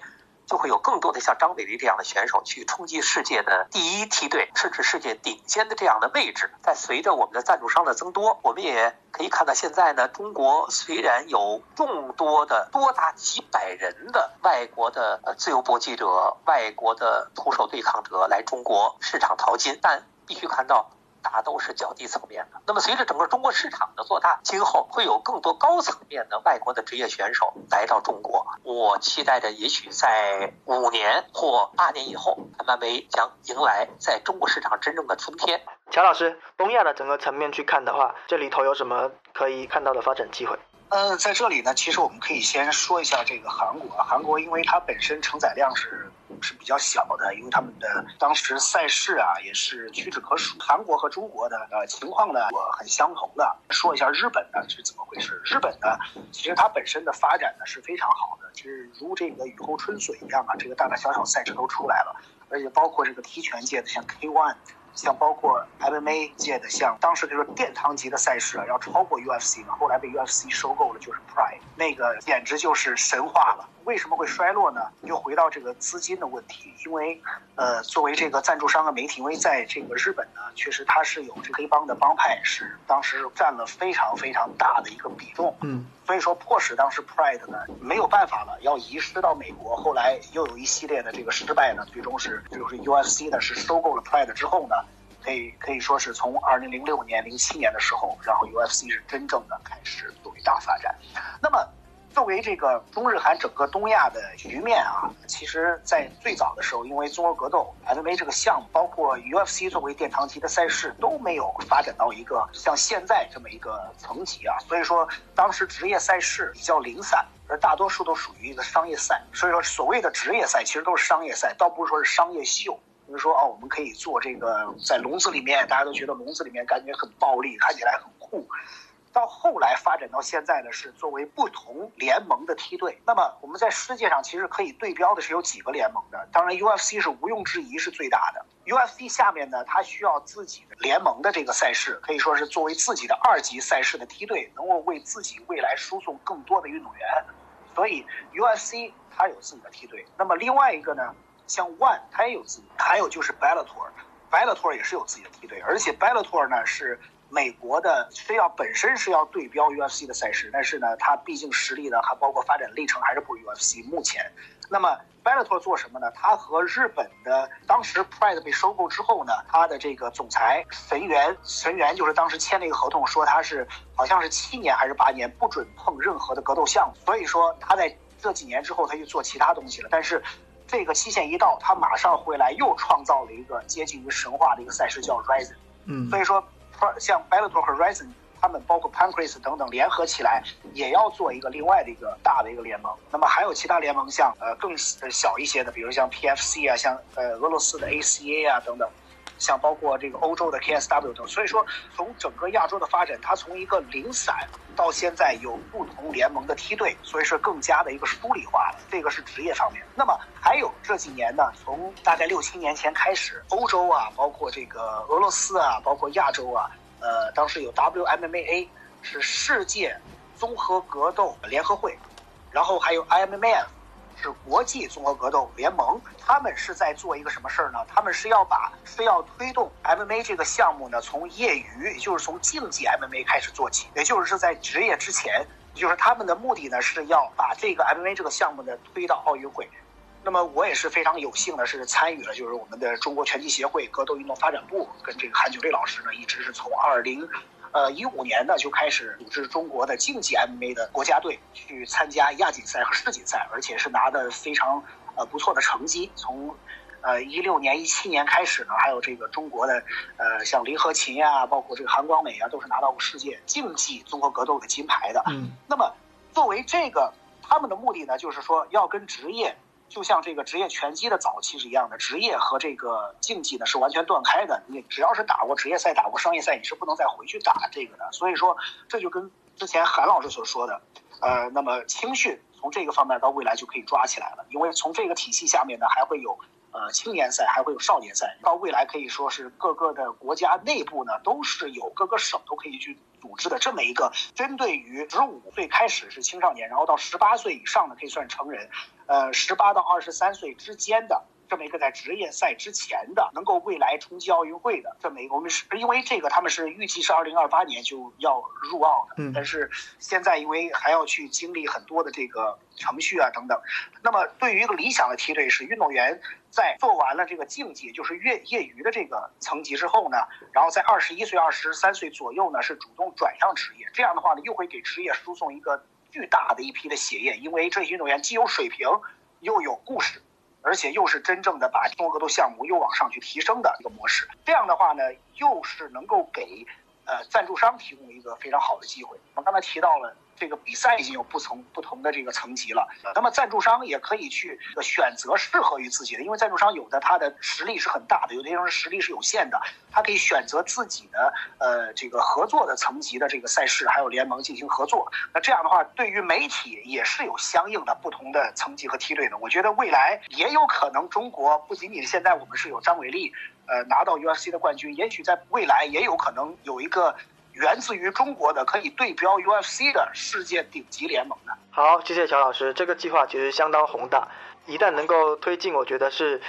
就会有更多的像张伟丽这样的选手去冲击世界的第一梯队，甚至世界顶尖的这样的位置。在随着我们的赞助商的增多，我们也可以看到，现在呢，中国虽然有众多的多达几百人的外国的自由搏击者、外国的徒手对抗者来中国市场淘金，但必须看到。大都是较低层面的。那么，随着整个中国市场的做大，今后会有更多高层面的外国的职业选手来到中国。我期待着，也许在五年或八年以后，MMA 将迎来在中国市场真正的春天。乔老师，东亚的整个层面去看的话，这里头有什么可以看到的发展机会？呃，在这里呢，其实我们可以先说一下这个韩国。韩国因为它本身承载量是。是比较小的，因为他们的当时赛事啊也是屈指可数。韩国和中国的呃情况呢，我很相同的。说一下日本呢是怎么回事？日本呢，其实它本身的发展呢是非常好的，其实如这个雨后春笋一样啊，这个大大小小赛事都出来了，而且包括这个踢拳界的像 K ONE。像包括 MMA 界的，像当时就是殿堂级的赛事啊，要超过 UFC 嘛，后来被 UFC 收购了，就是 Pride，那个简直就是神话了。为什么会衰落呢？又回到这个资金的问题，因为，呃，作为这个赞助商和媒体，因为在这个日本呢，确实它是有这黑帮的帮派，是当时占了非常非常大的一个比重，嗯，所以说迫使当时 Pride 呢没有办法了，要移师到美国，后来又有一系列的这个失败呢，最终是就是 UFC 呢是收购了 Pride 之后呢。可以可以说是从二零零六年、零七年的时候，然后 UFC 是真正的开始作为大发展。那么，作为这个中日韩整个东亚的局面啊，其实，在最早的时候，因为综合格斗 MMA 这个项目，包括 UFC 作为殿堂级的赛事，都没有发展到一个像现在这么一个层级啊。所以说，当时职业赛事比较零散，而大多数都属于一个商业赛。所以说，所谓的职业赛其实都是商业赛，倒不是说是商业秀。比如说哦，我们可以做这个在笼子里面，大家都觉得笼子里面感觉很暴力，看起来很酷。到后来发展到现在呢，是作为不同联盟的梯队。那么我们在世界上其实可以对标的是有几个联盟的，当然 UFC 是毋庸置疑是最大的。UFC 下面呢，它需要自己的联盟的这个赛事，可以说是作为自己的二级赛事的梯队，能够为自己未来输送更多的运动员。所以 UFC 它有自己的梯队。那么另外一个呢？像 ONE，它也有自己，还有就是 Bellator，Bellator 也是有自己的梯队，而且 Bellator 呢是美国的，是要本身是要对标 UFC 的赛事，但是呢，它毕竟实力呢，还包括发展历程还是不如 UFC。目前，那么 Bellator 做什么呢？他和日本的当时 Pride 被收购之后呢，他的这个总裁神原，神原就是当时签了一个合同，说他是好像是七年还是八年不准碰任何的格斗项目，所以说他在这几年之后他就做其他东西了，但是。这个期限一到，他马上回来又创造了一个接近于神话的一个赛事，叫 Rising。嗯，所以说，像 b e l l a t o r Horizon 他们包括 Pancras 等等联合起来，也要做一个另外的一个大的一个联盟。那么还有其他联盟，像呃更小一些的，比如像 PFC 啊，像呃俄罗斯的 ACA 啊等等。像包括这个欧洲的 KSW 等，所以说从整个亚洲的发展，它从一个零散到现在有不同联盟的梯队，所以是更加的一个梳理化了。这个是职业方面。那么还有这几年呢，从大概六七年前开始，欧洲啊，包括这个俄罗斯啊，包括亚洲啊，呃，当时有 WMMA 是世界综合格斗联合会，然后还有 IMMF。是国际综合格斗联盟，他们是在做一个什么事儿呢？他们是要把是要推动 MMA 这个项目呢，从业余，也就是从竞技 MMA 开始做起，也就是在职业之前，就是他们的目的呢是要把这个 MMA 这个项目呢推到奥运会。那么我也是非常有幸的是参与了，就是我们的中国拳击协会格斗运动发展部跟这个韩九烈老师呢，一直是从二零。呃，一五年呢就开始组织中国的竞技 MMA 的国家队去参加亚锦赛和世锦赛，而且是拿的非常呃不错的成绩。从呃一六年、一七年开始呢，还有这个中国的呃像林和琴呀，包括这个韩光美啊，都是拿到过世界竞技综合格斗的金牌的。嗯，那么作为这个他们的目的呢，就是说要跟职业。就像这个职业拳击的早期是一样的，职业和这个竞技呢是完全断开的。你只要是打过职业赛、打过商业赛，你是不能再回去打这个的。所以说，这就跟之前韩老师所说的，呃，那么青训从这个方面到未来就可以抓起来了，因为从这个体系下面呢，还会有呃青年赛，还会有少年赛，到未来可以说是各个的国家内部呢都是有各个省都可以去组织的这么一个针对于十五岁开始是青少年，然后到十八岁以上的可以算成人。呃十八到二十三岁之间的。这么一个在职业赛之前的，能够未来冲击奥运会的这么一个，我们是因为这个他们是预计是二零二八年就要入奥的，但是现在因为还要去经历很多的这个程序啊等等，那么对于一个理想的梯队是运动员在做完了这个竞技，就是业业余的这个层级之后呢，然后在二十一岁、二十三岁左右呢是主动转向职业，这样的话呢又会给职业输送一个巨大的一批的血液，因为这些运动员既有水平又有故事。而且又是真正的把中国格斗项目又往上去提升的一个模式，这样的话呢，又是能够给呃赞助商提供一个非常好的机会。我刚才提到了。这个比赛已经有不同不同的这个层级了，那么赞助商也可以去选择适合于自己的，因为赞助商有的他的实力是很大的，有的人实力是有限的，他可以选择自己的呃这个合作的层级的这个赛事还有联盟进行合作。那这样的话，对于媒体也是有相应的不同的层级和梯队的。我觉得未来也有可能，中国不仅仅现在我们是有张伟丽呃拿到 UFC 的冠军，也许在未来也有可能有一个。源自于中国的可以对标 UFC 的世界顶级联盟的。好，谢谢乔老师，这个计划其实相当宏大，一旦能够推进，我觉得是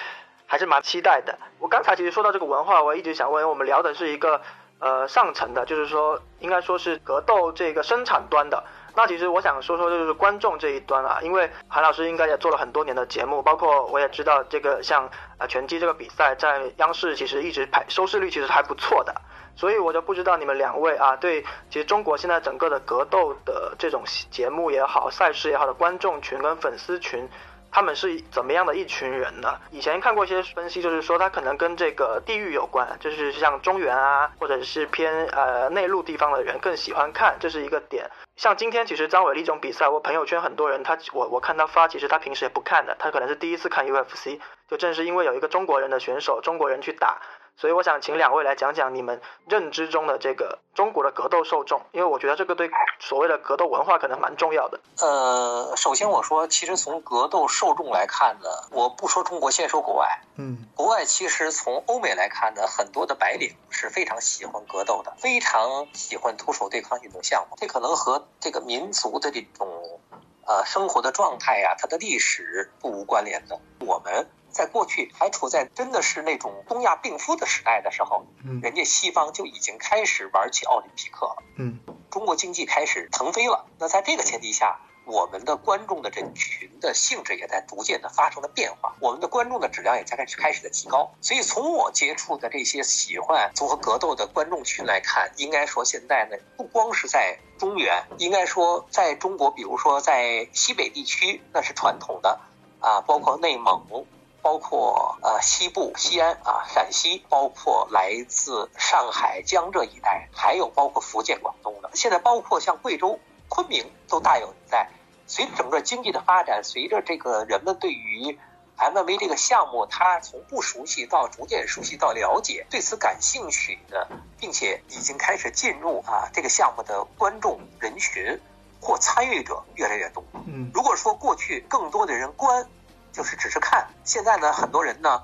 还是蛮期待的。我刚才其实说到这个文化，我一直想问，我们聊的是一个呃上层的，就是说应该说是格斗这个生产端的。那其实我想说说就是观众这一端啊，因为韩老师应该也做了很多年的节目，包括我也知道这个像呃拳击这个比赛在央视其实一直排收视率其实还不错的。所以我就不知道你们两位啊，对，其实中国现在整个的格斗的这种节目也好，赛事也好的观众群跟粉丝群，他们是怎么样的一群人呢？以前看过一些分析，就是说他可能跟这个地域有关，就是像中原啊，或者是偏呃内陆地方的人更喜欢看，这是一个点。像今天其实张伟丽这种比赛，我朋友圈很多人他我我看他发，其实他平时也不看的，他可能是第一次看 UFC，就正是因为有一个中国人的选手，中国人去打。所以我想请两位来讲讲你们认知中的这个中国的格斗受众，因为我觉得这个对所谓的格斗文化可能蛮重要的。呃，首先我说，其实从格斗受众来看呢，我不说中国，先说国外。嗯，国外其实从欧美来看呢，很多的白领是非常喜欢格斗的，非常喜欢徒手对抗运动项目。这可能和这个民族的这种呃生活的状态呀，它的历史不无关联的。我们。在过去还处在真的是那种东亚病夫的时代的时候，嗯，人家西方就已经开始玩起奥林匹克了，嗯，中国经济开始腾飞了。那在这个前提下，我们的观众的人群的性质也在逐渐的发生了变化，我们的观众的质量也在开始开始的提高。所以从我接触的这些喜欢综合格斗的观众群来看，应该说现在呢，不光是在中原，应该说在中国，比如说在西北地区，那是传统的啊，包括内蒙。包括呃西部西安啊陕西，包括来自上海江浙一带，还有包括福建广东的，现在包括像贵州昆明都大有在。随着整个经济的发展，随着这个人们对于 MMA 这个项目，他从不熟悉到逐渐熟悉到了解，对此感兴趣的，并且已经开始进入啊这个项目的观众人群或参与者越来越多。嗯，如果说过去更多的人观。就是只是看，现在呢，很多人呢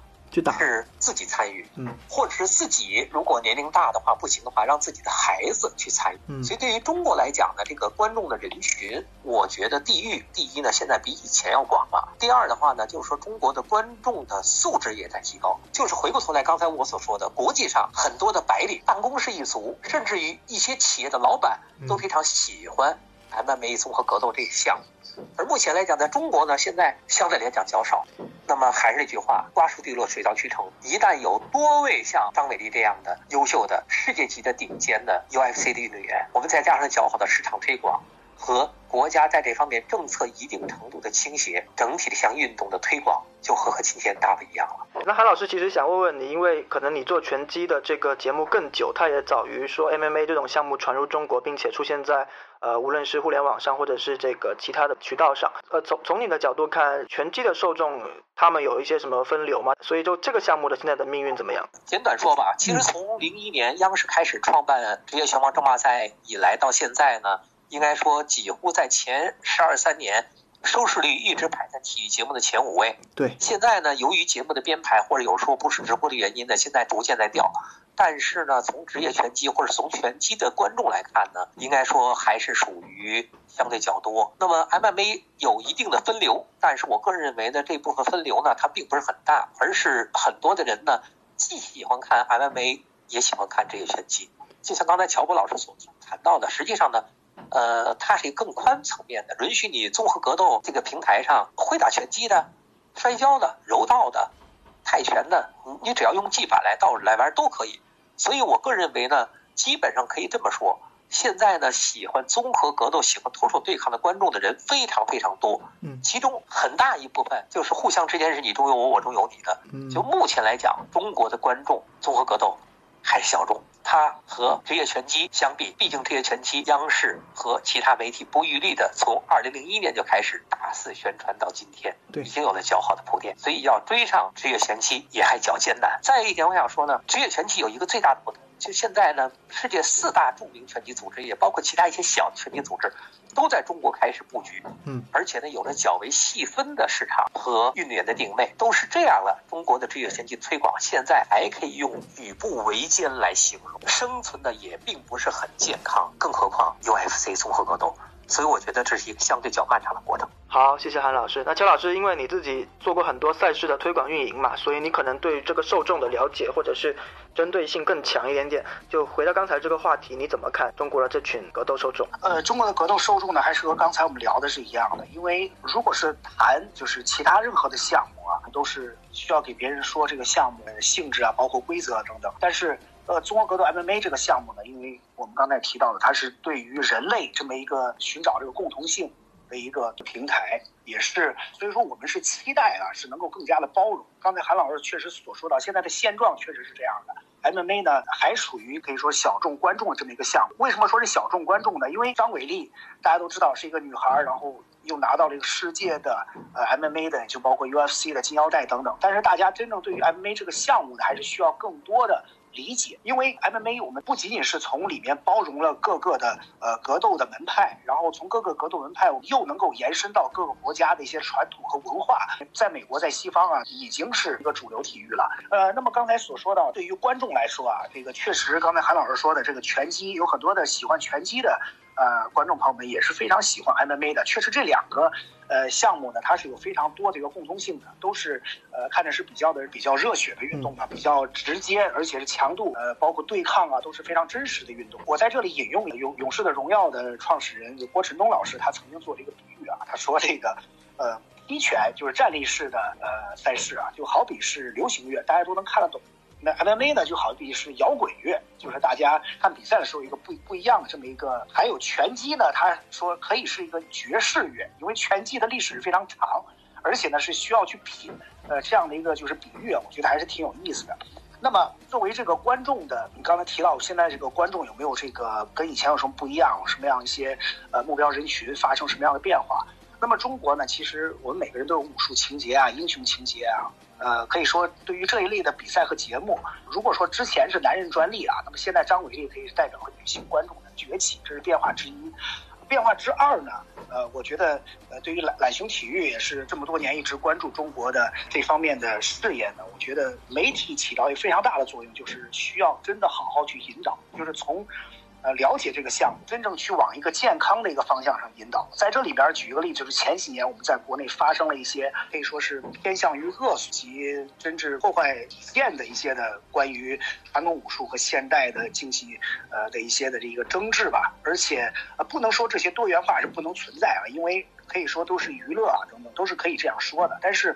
是自己参与，嗯，或者是自己如果年龄大的话不行的话，让自己的孩子去参与。嗯，所以对于中国来讲呢，这个观众的人群，我觉得地域第一呢，现在比以前要广了。第二的话呢，就是说中国的观众的素质也在提高。就是回过头来，刚才我所说的，国际上很多的白领、办公室一族，甚至于一些企业的老板都非常喜欢 MMA 综合格斗这一项目。而目前来讲，在中国呢，现在相对来讲较少。那么还是那句话，瓜熟蒂落，水到渠成。一旦有多位像张伟丽这样的优秀的世界级的顶尖的 UFC 的运动员，我们再加上较好的市场推广和国家在这方面政策一定程度的倾斜，整体的向运动的推广就和和今天大不一样了。那韩老师其实想问问你，因为可能你做拳击的这个节目更久，它也早于说 MMA 这种项目传入中国，并且出现在。呃，无论是互联网上，或者是这个其他的渠道上，呃，从从你的角度看，拳击的受众他们有一些什么分流吗？所以就这个项目的现在的命运怎么样？简短说吧，其实从零一年央视开始创办职业拳王争霸赛以来到现在呢，应该说几乎在前十二三年。收视率一直排在体育节目的前五位。对，现在呢，由于节目的编排或者有时候不是直播的原因呢，现在逐渐在掉。但是呢，从职业拳击或者从拳击的观众来看呢，应该说还是属于相对较多。那么 MMA 有一定的分流，但是我个人认为呢，这部分分流呢，它并不是很大，而是很多的人呢，既喜欢看 MMA，也喜欢看职业拳击。就像刚才乔波老师所谈到的，实际上呢。呃，它是一个更宽层面的，允许你综合格斗这个平台上会打拳击的、摔跤的、柔道的、泰拳的，你只要用技法来道来玩都可以。所以我个人认为呢，基本上可以这么说，现在呢，喜欢综合格斗、喜欢徒手对抗的观众的人非常非常多。嗯，其中很大一部分就是互相之间是你中有我，我中有你的。嗯，就目前来讲，中国的观众综合格斗还是小众。它和职业拳击相比，毕竟职业拳击央视和其他媒体不遗余力的从二零零一年就开始大肆宣传到今天，对，已经有了较好的铺垫，所以要追上职业拳击也还较艰难。再一点，我想说呢，职业拳击有一个最大的不同，就现在呢，世界四大著名拳击组织，也包括其他一些小的拳击组织，都在中国开始布局，嗯，而且呢，有了较为细分的市场和运动员的定位，都是这样了。中国的职业拳击推广现在还可以用举步维艰来形容。生存的也并不是很健康，更何况 UFC 综合格斗，所以我觉得这是一个相对较漫长的过程。好，谢谢韩老师。那焦老师，因为你自己做过很多赛事的推广运营嘛，所以你可能对这个受众的了解或者是针对性更强一点点。就回到刚才这个话题，你怎么看中国的这群格斗受众？呃，中国的格斗受众呢，还是和刚才我们聊的是一样的。因为如果是谈就是其他任何的项目啊，都是需要给别人说这个项目的性质啊，包括规则等等。但是呃，综合格斗 MMA 这个项目呢，因为我们刚才提到的，它是对于人类这么一个寻找这个共同性的一个平台，也是，所以说我们是期待啊，是能够更加的包容。刚才韩老师确实所说到，现在的现状确实是这样的，MMA 呢还属于可以说小众观众的这么一个项目。为什么说是小众观众呢？因为张伟丽大家都知道是一个女孩，然后又拿到了一个世界的呃 MMA 的，就包括 UFC 的金腰带等等。但是大家真正对于 MMA 这个项目呢，还是需要更多的。理解，因为 MMA 我们不仅仅是从里面包容了各个的呃格斗的门派，然后从各个格斗门派，我们又能够延伸到各个国家的一些传统和文化。在美国，在西方啊，已经是一个主流体育了。呃，那么刚才所说到，对于观众来说啊，这个确实，刚才韩老师说的这个拳击，有很多的喜欢拳击的。呃，观众朋友们也是非常喜欢 MMA 的，确实这两个呃项目呢，它是有非常多的一个共通性的，都是呃看着是比较的比较热血的运动吧，比较直接，而且是强度呃包括对抗啊都是非常真实的运动。我在这里引用勇勇士的荣耀的创始人郭晨东老师，他曾经做了一个比喻啊，他说这个呃一拳就是站立式的呃赛事啊，就好比是流行乐，大家都能看得懂。那 MMA 呢，就好比是摇滚乐，就是大家看比赛的时候一个不不一样的这么一个。还有拳击呢，他说可以是一个爵士乐，因为拳击的历史非常长，而且呢是需要去品，呃，这样的一个就是比喻啊，我觉得还是挺有意思的。那么作为这个观众的，你刚才提到现在这个观众有没有这个跟以前有什么不一样，什么样一些呃目标人群发生什么样的变化？那么中国呢，其实我们每个人都有武术情节啊，英雄情节啊。呃，可以说对于这一类的比赛和节目，如果说之前是男人专利啊，那么现在张伟丽可以代表了女性观众的崛起，这是变化之一。变化之二呢，呃，我觉得呃，对于懒懒熊体育也是这么多年一直关注中国的这方面的事业呢，我觉得媒体起到一个非常大的作用，就是需要真的好好去引导，就是从。呃，了解这个项目，真正去往一个健康的一个方向上引导。在这里边举一个例子，就是前几年我们在国内发生了一些可以说是偏向于恶俗及真至破坏底线的一些的关于传统武术和现代的竞技呃的一些的这个争执吧。而且呃不能说这些多元化是不能存在啊，因为可以说都是娱乐啊等等都是可以这样说的。但是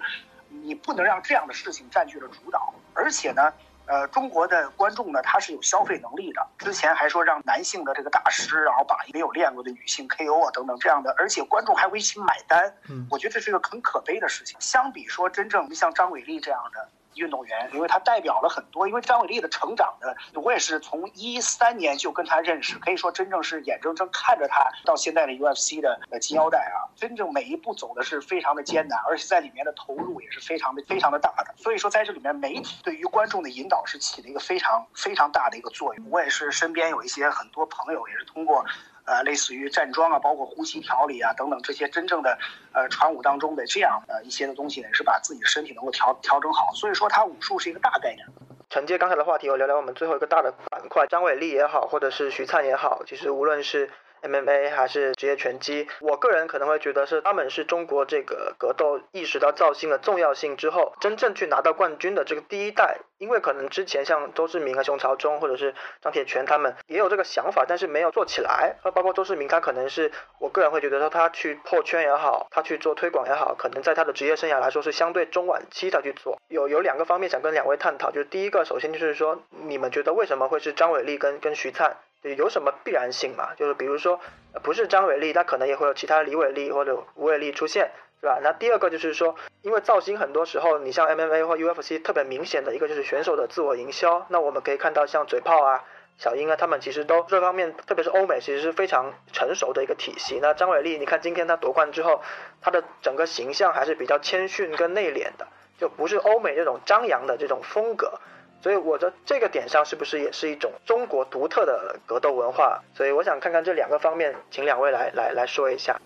你不能让这样的事情占据了主导，而且呢。呃，中国的观众呢，他是有消费能力的。之前还说让男性的这个大师，然后把没有练过的女性 KO 啊等等这样的，而且观众还会一起买单。嗯，我觉得这是一个很可悲的事情。相比说，真正像张伟丽这样的。运动员，因为他代表了很多。因为张伟丽的成长的，我也是从一三年就跟他认识，可以说真正是眼睁睁看着他到现在的 UFC 的呃金腰带啊，真正每一步走的是非常的艰难，而且在里面的投入也是非常的非常的大的。所以说在这里面，媒体对于观众的引导是起了一个非常非常大的一个作用。我也是身边有一些很多朋友，也是通过。呃，类似于站桩啊，包括呼吸调理啊等等这些真正的呃传武当中的这样的一些的东西呢，是把自己身体能够调调整好。所以说，它武术是一个大概念。承接刚才的话题，我聊聊我们最后一个大的板块，张伟丽也好，或者是徐灿也好，其实无论是。MMA 还是职业拳击，我个人可能会觉得是他们是中国这个格斗意识到造星的重要性之后，真正去拿到冠军的这个第一代。因为可能之前像周志明啊、熊朝忠或者是张铁拳他们也有这个想法，但是没有做起来。呃，包括周志明，他可能是我个人会觉得说他去破圈也好，他去做推广也好，可能在他的职业生涯来说是相对中晚期他去做。有有两个方面想跟两位探讨，就是第一个，首先就是说你们觉得为什么会是张伟丽跟跟徐灿？有什么必然性嘛？就是比如说，不是张伟丽，那可能也会有其他李伟丽或者吴伟丽出现，是吧？那第二个就是说，因为造星很多时候，你像 MMA 或 UFC 特别明显的一个就是选手的自我营销。那我们可以看到，像嘴炮啊、小英啊，他们其实都这方面，特别是欧美，其实是非常成熟的一个体系。那张伟丽，你看今天他夺冠之后，他的整个形象还是比较谦逊跟内敛的，就不是欧美这种张扬的这种风格。所以我的这个点上是不是也是一种中国独特的格斗文化？所以我想看看这两个方面，请两位来来来说一下。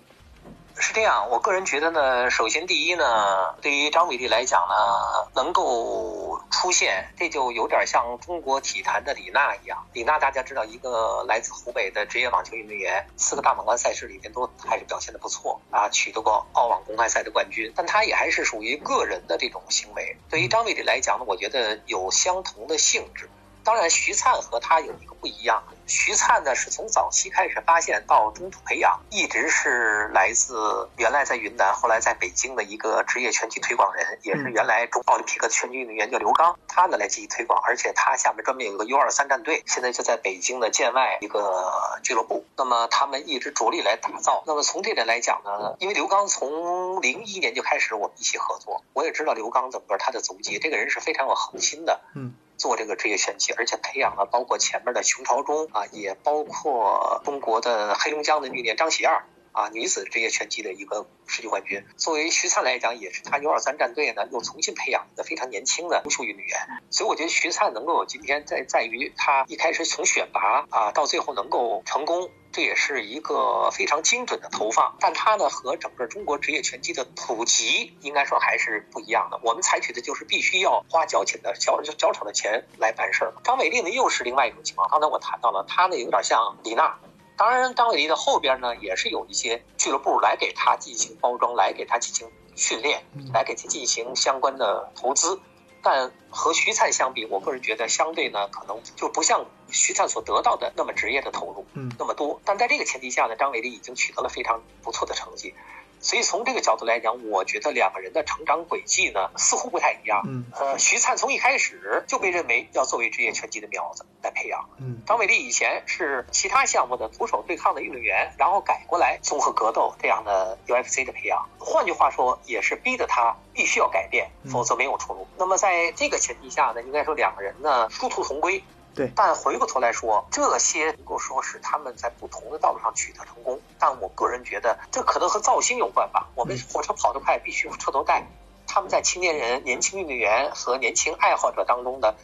是这样，我个人觉得呢，首先第一呢，对于张伟丽来讲呢，能够出现，这就有点像中国体坛的李娜一样。李娜大家知道，一个来自湖北的职业网球运动员，四个大满贯赛事里面都还是表现的不错啊，取得过澳网公开赛的冠军。但她也还是属于个人的这种行为。对于张伟丽来讲呢，我觉得有相同的性质。当然，徐灿和他有一个不一样。徐灿呢，是从早期开始发现到中途培养，一直是来自原来在云南，后来在北京的一个职业拳击推广人，也是原来中奥林匹克拳击运动员叫刘刚，他呢来进行推广，而且他下面专门有一个 U 二三战队，现在就在北京的建外一个俱乐部。那么他们一直着力来打造。那么从这点来讲呢，因为刘刚从零一年就开始我们一起合作，我也知道刘刚整个他的足迹，这个人是非常有恒心的。嗯。做这个职业拳击，而且培养了包括前面的熊朝忠啊，也包括中国的黑龙江的女练张喜燕啊，女子职业拳击的一个世界冠军。作为徐灿来讲，也是他 U 二三战队呢又重新培养一个非常年轻的优秀运动员。所以我觉得徐灿能够有今天，在在于他一开始从选拔啊，到最后能够成功。这也是一个非常精准的投放，但它呢和整个中国职业拳击的普及应该说还是不一样的。我们采取的就是必须要花交钱的交交场的钱来办事儿。张伟丽呢又是另外一种情况，刚才我谈到了，他呢有点像李娜。当然，张伟丽的后边呢也是有一些俱乐部来给他进行包装，来给他进行训练，来给他进行相关的投资。但和徐灿相比，我个人觉得相对呢，可能就不像徐灿所得到的那么职业的投入，嗯，那么多。但在这个前提下呢，张伟丽已经取得了非常不错的成绩。所以从这个角度来讲，我觉得两个人的成长轨迹呢似乎不太一样。嗯，呃，徐灿从一开始就被认为要作为职业拳击的苗子来培养。嗯，张伟丽以前是其他项目的徒手对抗的运动员，然后改过来综合格斗这样的 UFC 的培养。换句话说，也是逼得他必须要改变，否则没有出路。那么在这个前提下呢，应该说两个人呢殊途同归。对，但回过头来说，这些能够说是他们在不同的道路上取得成功。但我个人觉得，这可能和造星有关吧。我们火车跑得快，必须车头带。他们在青年人、年轻运动员和年轻爱好者当中的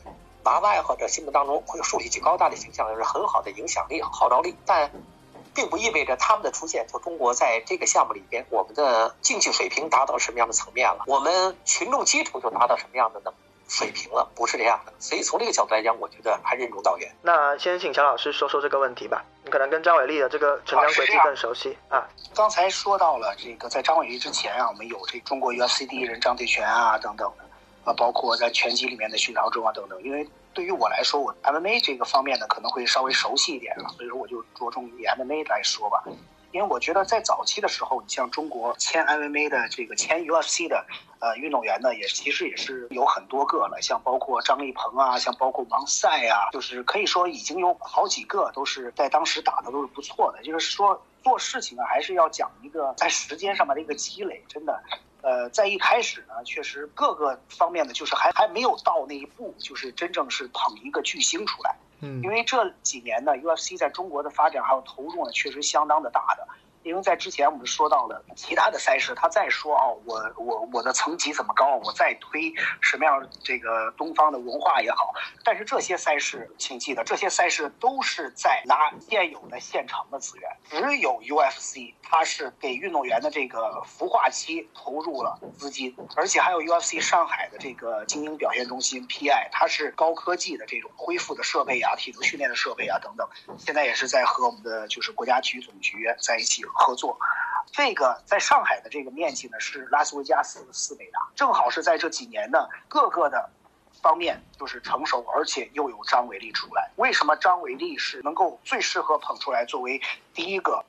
娃娃爱好者心目当中，会树立起高大的形象，有着很好的影响力和号召力。但并不意味着他们的出现，就中国在这个项目里边，我们的竞技水平达到什么样的层面了，我们群众基础就达到什么样的呢？水平了，不是这样的，所以从这个角度来讲，我觉得还任重道远。那先请乔老师说说这个问题吧，你可能跟张伟丽的这个成长轨迹更熟悉啊。刚才说到了这个，在张伟丽之前啊，我们有这中国 UFC 第一人张铁拳啊等等的，啊，包括在拳击里面的徐朝忠啊等等。因为对于我来说，我 MMA 这个方面呢可能会稍微熟悉一点啊，所以说我就着重以 MMA 来说吧。因为我觉得在早期的时候，你像中国签 MMA 的这个签 UFC 的呃运动员呢，也其实也是有很多个了，像包括张立鹏啊，像包括王赛啊，就是可以说已经有好几个都是在当时打的都是不错的。就是说做事情啊，还是要讲一个在时间上面的一个积累，真的。呃，在一开始呢，确实各个方面呢，就是还还没有到那一步，就是真正是捧一个巨星出来。嗯，因为这几年呢，UFC 在中国的发展还有投入呢，确实相当的大的。因为在之前我们说到了其他的赛事，他再说哦，我我我的层级怎么高，我再推什么样这个东方的文化也好，但是这些赛事，请记得，这些赛事都是在拿现有的现成的资源，只有 UFC 它是给运动员的这个孵化期投入了资金，而且还有 UFC 上海的这个精英表现中心 PI，它是高科技的这种恢复的设备啊，体能训练的设备啊等等，现在也是在和我们的就是国家体育总局在一起。合作，这个在上海的这个面积呢是拉斯维加斯的四倍大，正好是在这几年呢各个的方面就是成熟，而且又有张伟丽出来。为什么张伟丽是能够最适合捧出来作为第一个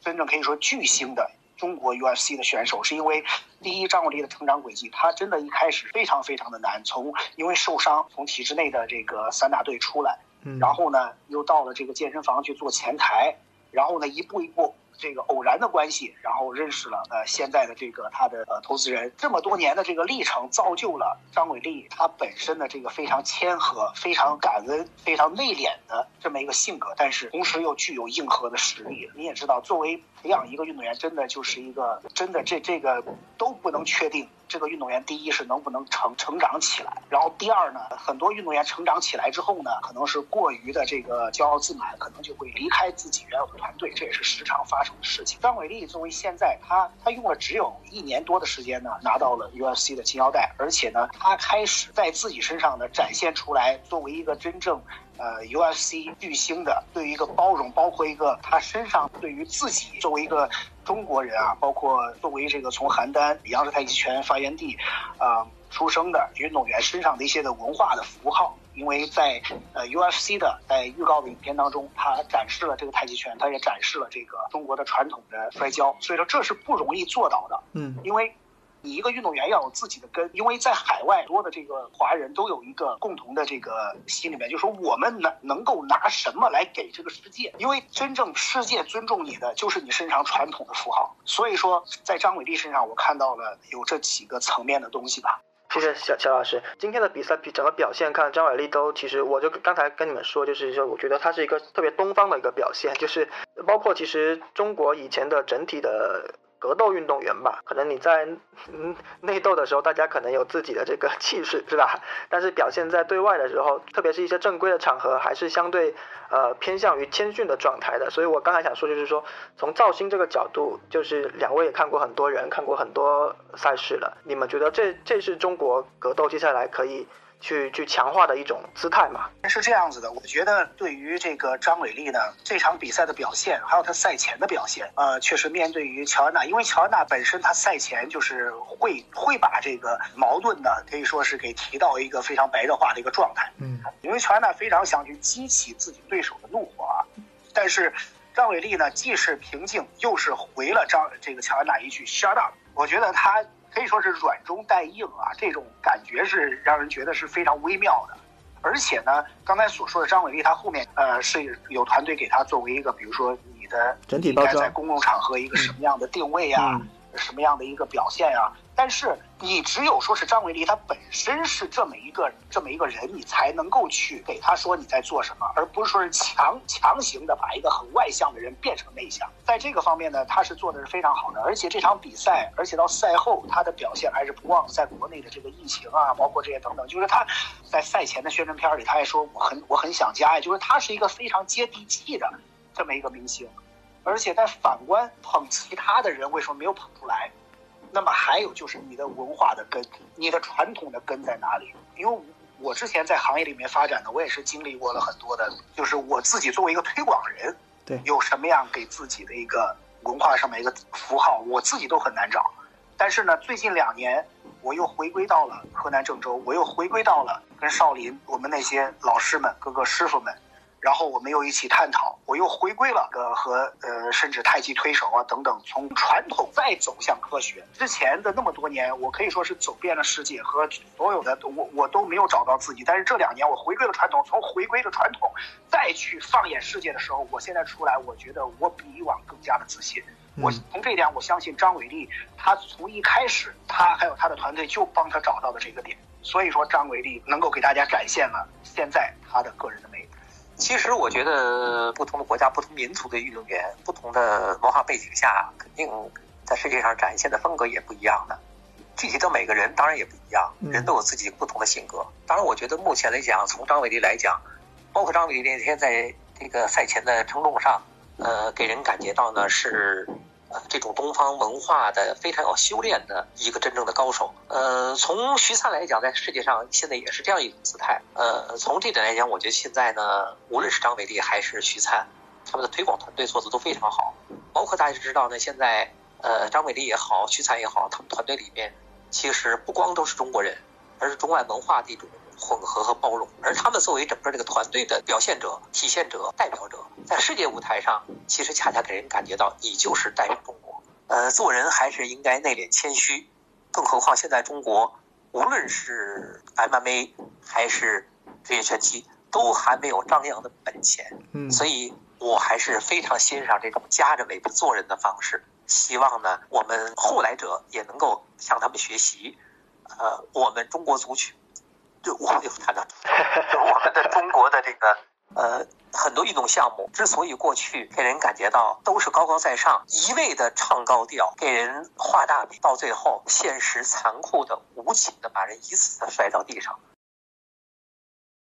真正可以说巨星的中国 UFC 的选手？是因为第一，张伟丽的成长轨迹，他真的一开始非常非常的难，从因为受伤从体制内的这个散打队出来，然后呢又到了这个健身房去做前台，然后呢一步一步。这个偶然的关系，然后认识了呃现在的这个他的呃投资人，这么多年的这个历程，造就了张伟丽他本身的这个非常谦和、非常感恩、非常内敛的这么一个性格，但是同时又具有硬核的实力。你也知道，作为培养一个运动员，真的就是一个真的这这个都不能确定。这个运动员第一是能不能成成长起来，然后第二呢，很多运动员成长起来之后呢，可能是过于的这个骄傲自满，可能就会离开自己原有的团队，这也是时常发的事情。张伟丽作为现在他他用了只有一年多的时间呢，拿到了 UFC 的金腰带，而且呢，他开始在自己身上呢展现出来，作为一个真正。呃，UFC 巨星的对于一个包容，包括一个他身上对于自己作为一个中国人啊，包括作为这个从邯郸杨氏太极拳发源地啊出生的运动员身上的一些的文化的符号，因为在呃 UFC 的在预告的影片当中，他展示了这个太极拳，他也展示了这个中国的传统的摔跤，所以说这是不容易做到的，嗯，因为。你一个运动员要有自己的根，因为在海外多的这个华人都有一个共同的这个心里面，就是说我们能能够拿什么来给这个世界？因为真正世界尊重你的就是你身上传统的符号。所以说，在张伟丽身上，我看到了有这几个层面的东西吧。谢谢小乔老师，今天的比赛比整个表现看，张伟丽都其实我就刚才跟你们说，就是说我觉得他是一个特别东方的一个表现，就是包括其实中国以前的整体的。格斗运动员吧，可能你在嗯内斗的时候，大家可能有自己的这个气势，是吧？但是表现在对外的时候，特别是一些正规的场合，还是相对呃偏向于谦逊的状态的。所以我刚才想说，就是说从造星这个角度，就是两位也看过很多人，看过很多赛事了，你们觉得这这是中国格斗接下来可以？去去强化的一种姿态嘛？是这样子的，我觉得对于这个张伟丽呢，这场比赛的表现，还有他赛前的表现，呃，确实面对于乔安娜，因为乔安娜本身她赛前就是会会把这个矛盾呢，可以说是给提到一个非常白热化的一个状态。嗯，因为乔安娜非常想去激起自己对手的怒火啊，但是张伟丽呢，既是平静，又是回了张这个乔安娜一句 shut up。我觉得他。可以说是软中带硬啊，这种感觉是让人觉得是非常微妙的。而且呢，刚才所说的张伟丽，他后面呃是有团队给他作为一个，比如说你的整体包装，在公共场合一个什么样的定位呀，什么样的一个表现呀。但是你只有说是张伟丽，他本身是这么一个这么一个人，你才能够去给他说你在做什么，而不是说是强强行的把一个很外向的人变成内向。在这个方面呢，他是做的是非常好的。而且这场比赛，而且到赛后他的表现还是不忘在国内的这个疫情啊，包括这些等等，就是他在赛前的宣传片里，他还说我很我很想家呀，就是他是一个非常接地气的这么一个明星。而且在反观捧其他的人，为什么没有捧出来？那么还有就是你的文化的根，你的传统的根在哪里？因为我之前在行业里面发展的，我也是经历过了很多的，就是我自己作为一个推广人，对，有什么样给自己的一个文化上面一个符号，我自己都很难找。但是呢，最近两年我又回归到了河南郑州，我又回归到了跟少林我们那些老师们、各个师傅们。然后我们又一起探讨，我又回归了呃和呃甚至太极推手啊等等，从传统再走向科学。之前的那么多年，我可以说是走遍了世界，和所有的我我都没有找到自己。但是这两年我回归了传统，从回归了传统再去放眼世界的时候，我现在出来，我觉得我比以往更加的自信。我从这一点，我相信张伟丽，他从一开始，他还有他的团队就帮他找到了这个点。所以说，张伟丽能够给大家展现了现在他的个人的魅力。其实我觉得不同的国家、不同民族的运动员、不同的文化背景下，肯定在世界上展现的风格也不一样的。具体到每个人，当然也不一样，人都有自己不同的性格。当然，我觉得目前来讲，从张伟丽来讲，包括张伟丽那天在这个赛前的称重上，呃，给人感觉到呢是。这种东方文化的非常有修炼的一个真正的高手。呃，从徐灿来讲，在世界上现在也是这样一种姿态。呃，从这点来讲，我觉得现在呢，无论是张伟丽还是徐灿，他们的推广团队做的都非常好。包括大家知道呢，现在呃，张伟丽也好，徐灿也好，他们团队里面其实不光都是中国人，而是中外文化的一种。混合和包容，而他们作为整个这个团队的表现者、体现者、代表者，在世界舞台上，其实恰恰给人感觉到你就是代表中国。呃，做人还是应该内敛谦虚，更何况现在中国无论是 MMA 还是职业拳击，都还没有张扬的本钱。嗯，所以我还是非常欣赏这种夹着尾巴做人的方式。希望呢，我们后来者也能够向他们学习。呃，我们中国足球。就我们有谈到，就我们的中国的这个呃很多运动项目，之所以过去给人感觉到都是高高在上，一味的唱高调，给人画大饼，到最后现实残酷的、无情的把人一次次摔到地上。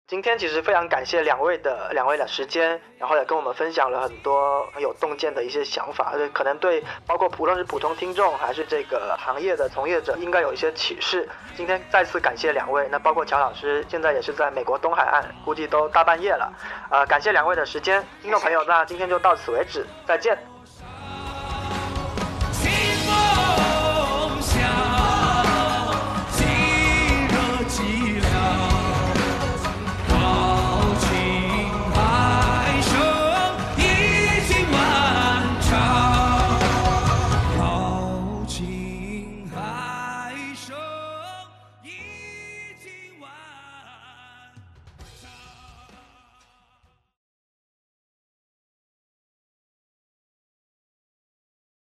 今天其实非常感谢两位的两位的时间，然后也跟我们分享了很多很有洞见的一些想法，可能对包括不论是普通听众还是这个行业的从业者应该有一些启示。今天再次感谢两位，那包括乔老师现在也是在美国东海岸，估计都大半夜了，呃，感谢两位的时间，听众朋友，那今天就到此为止，再见。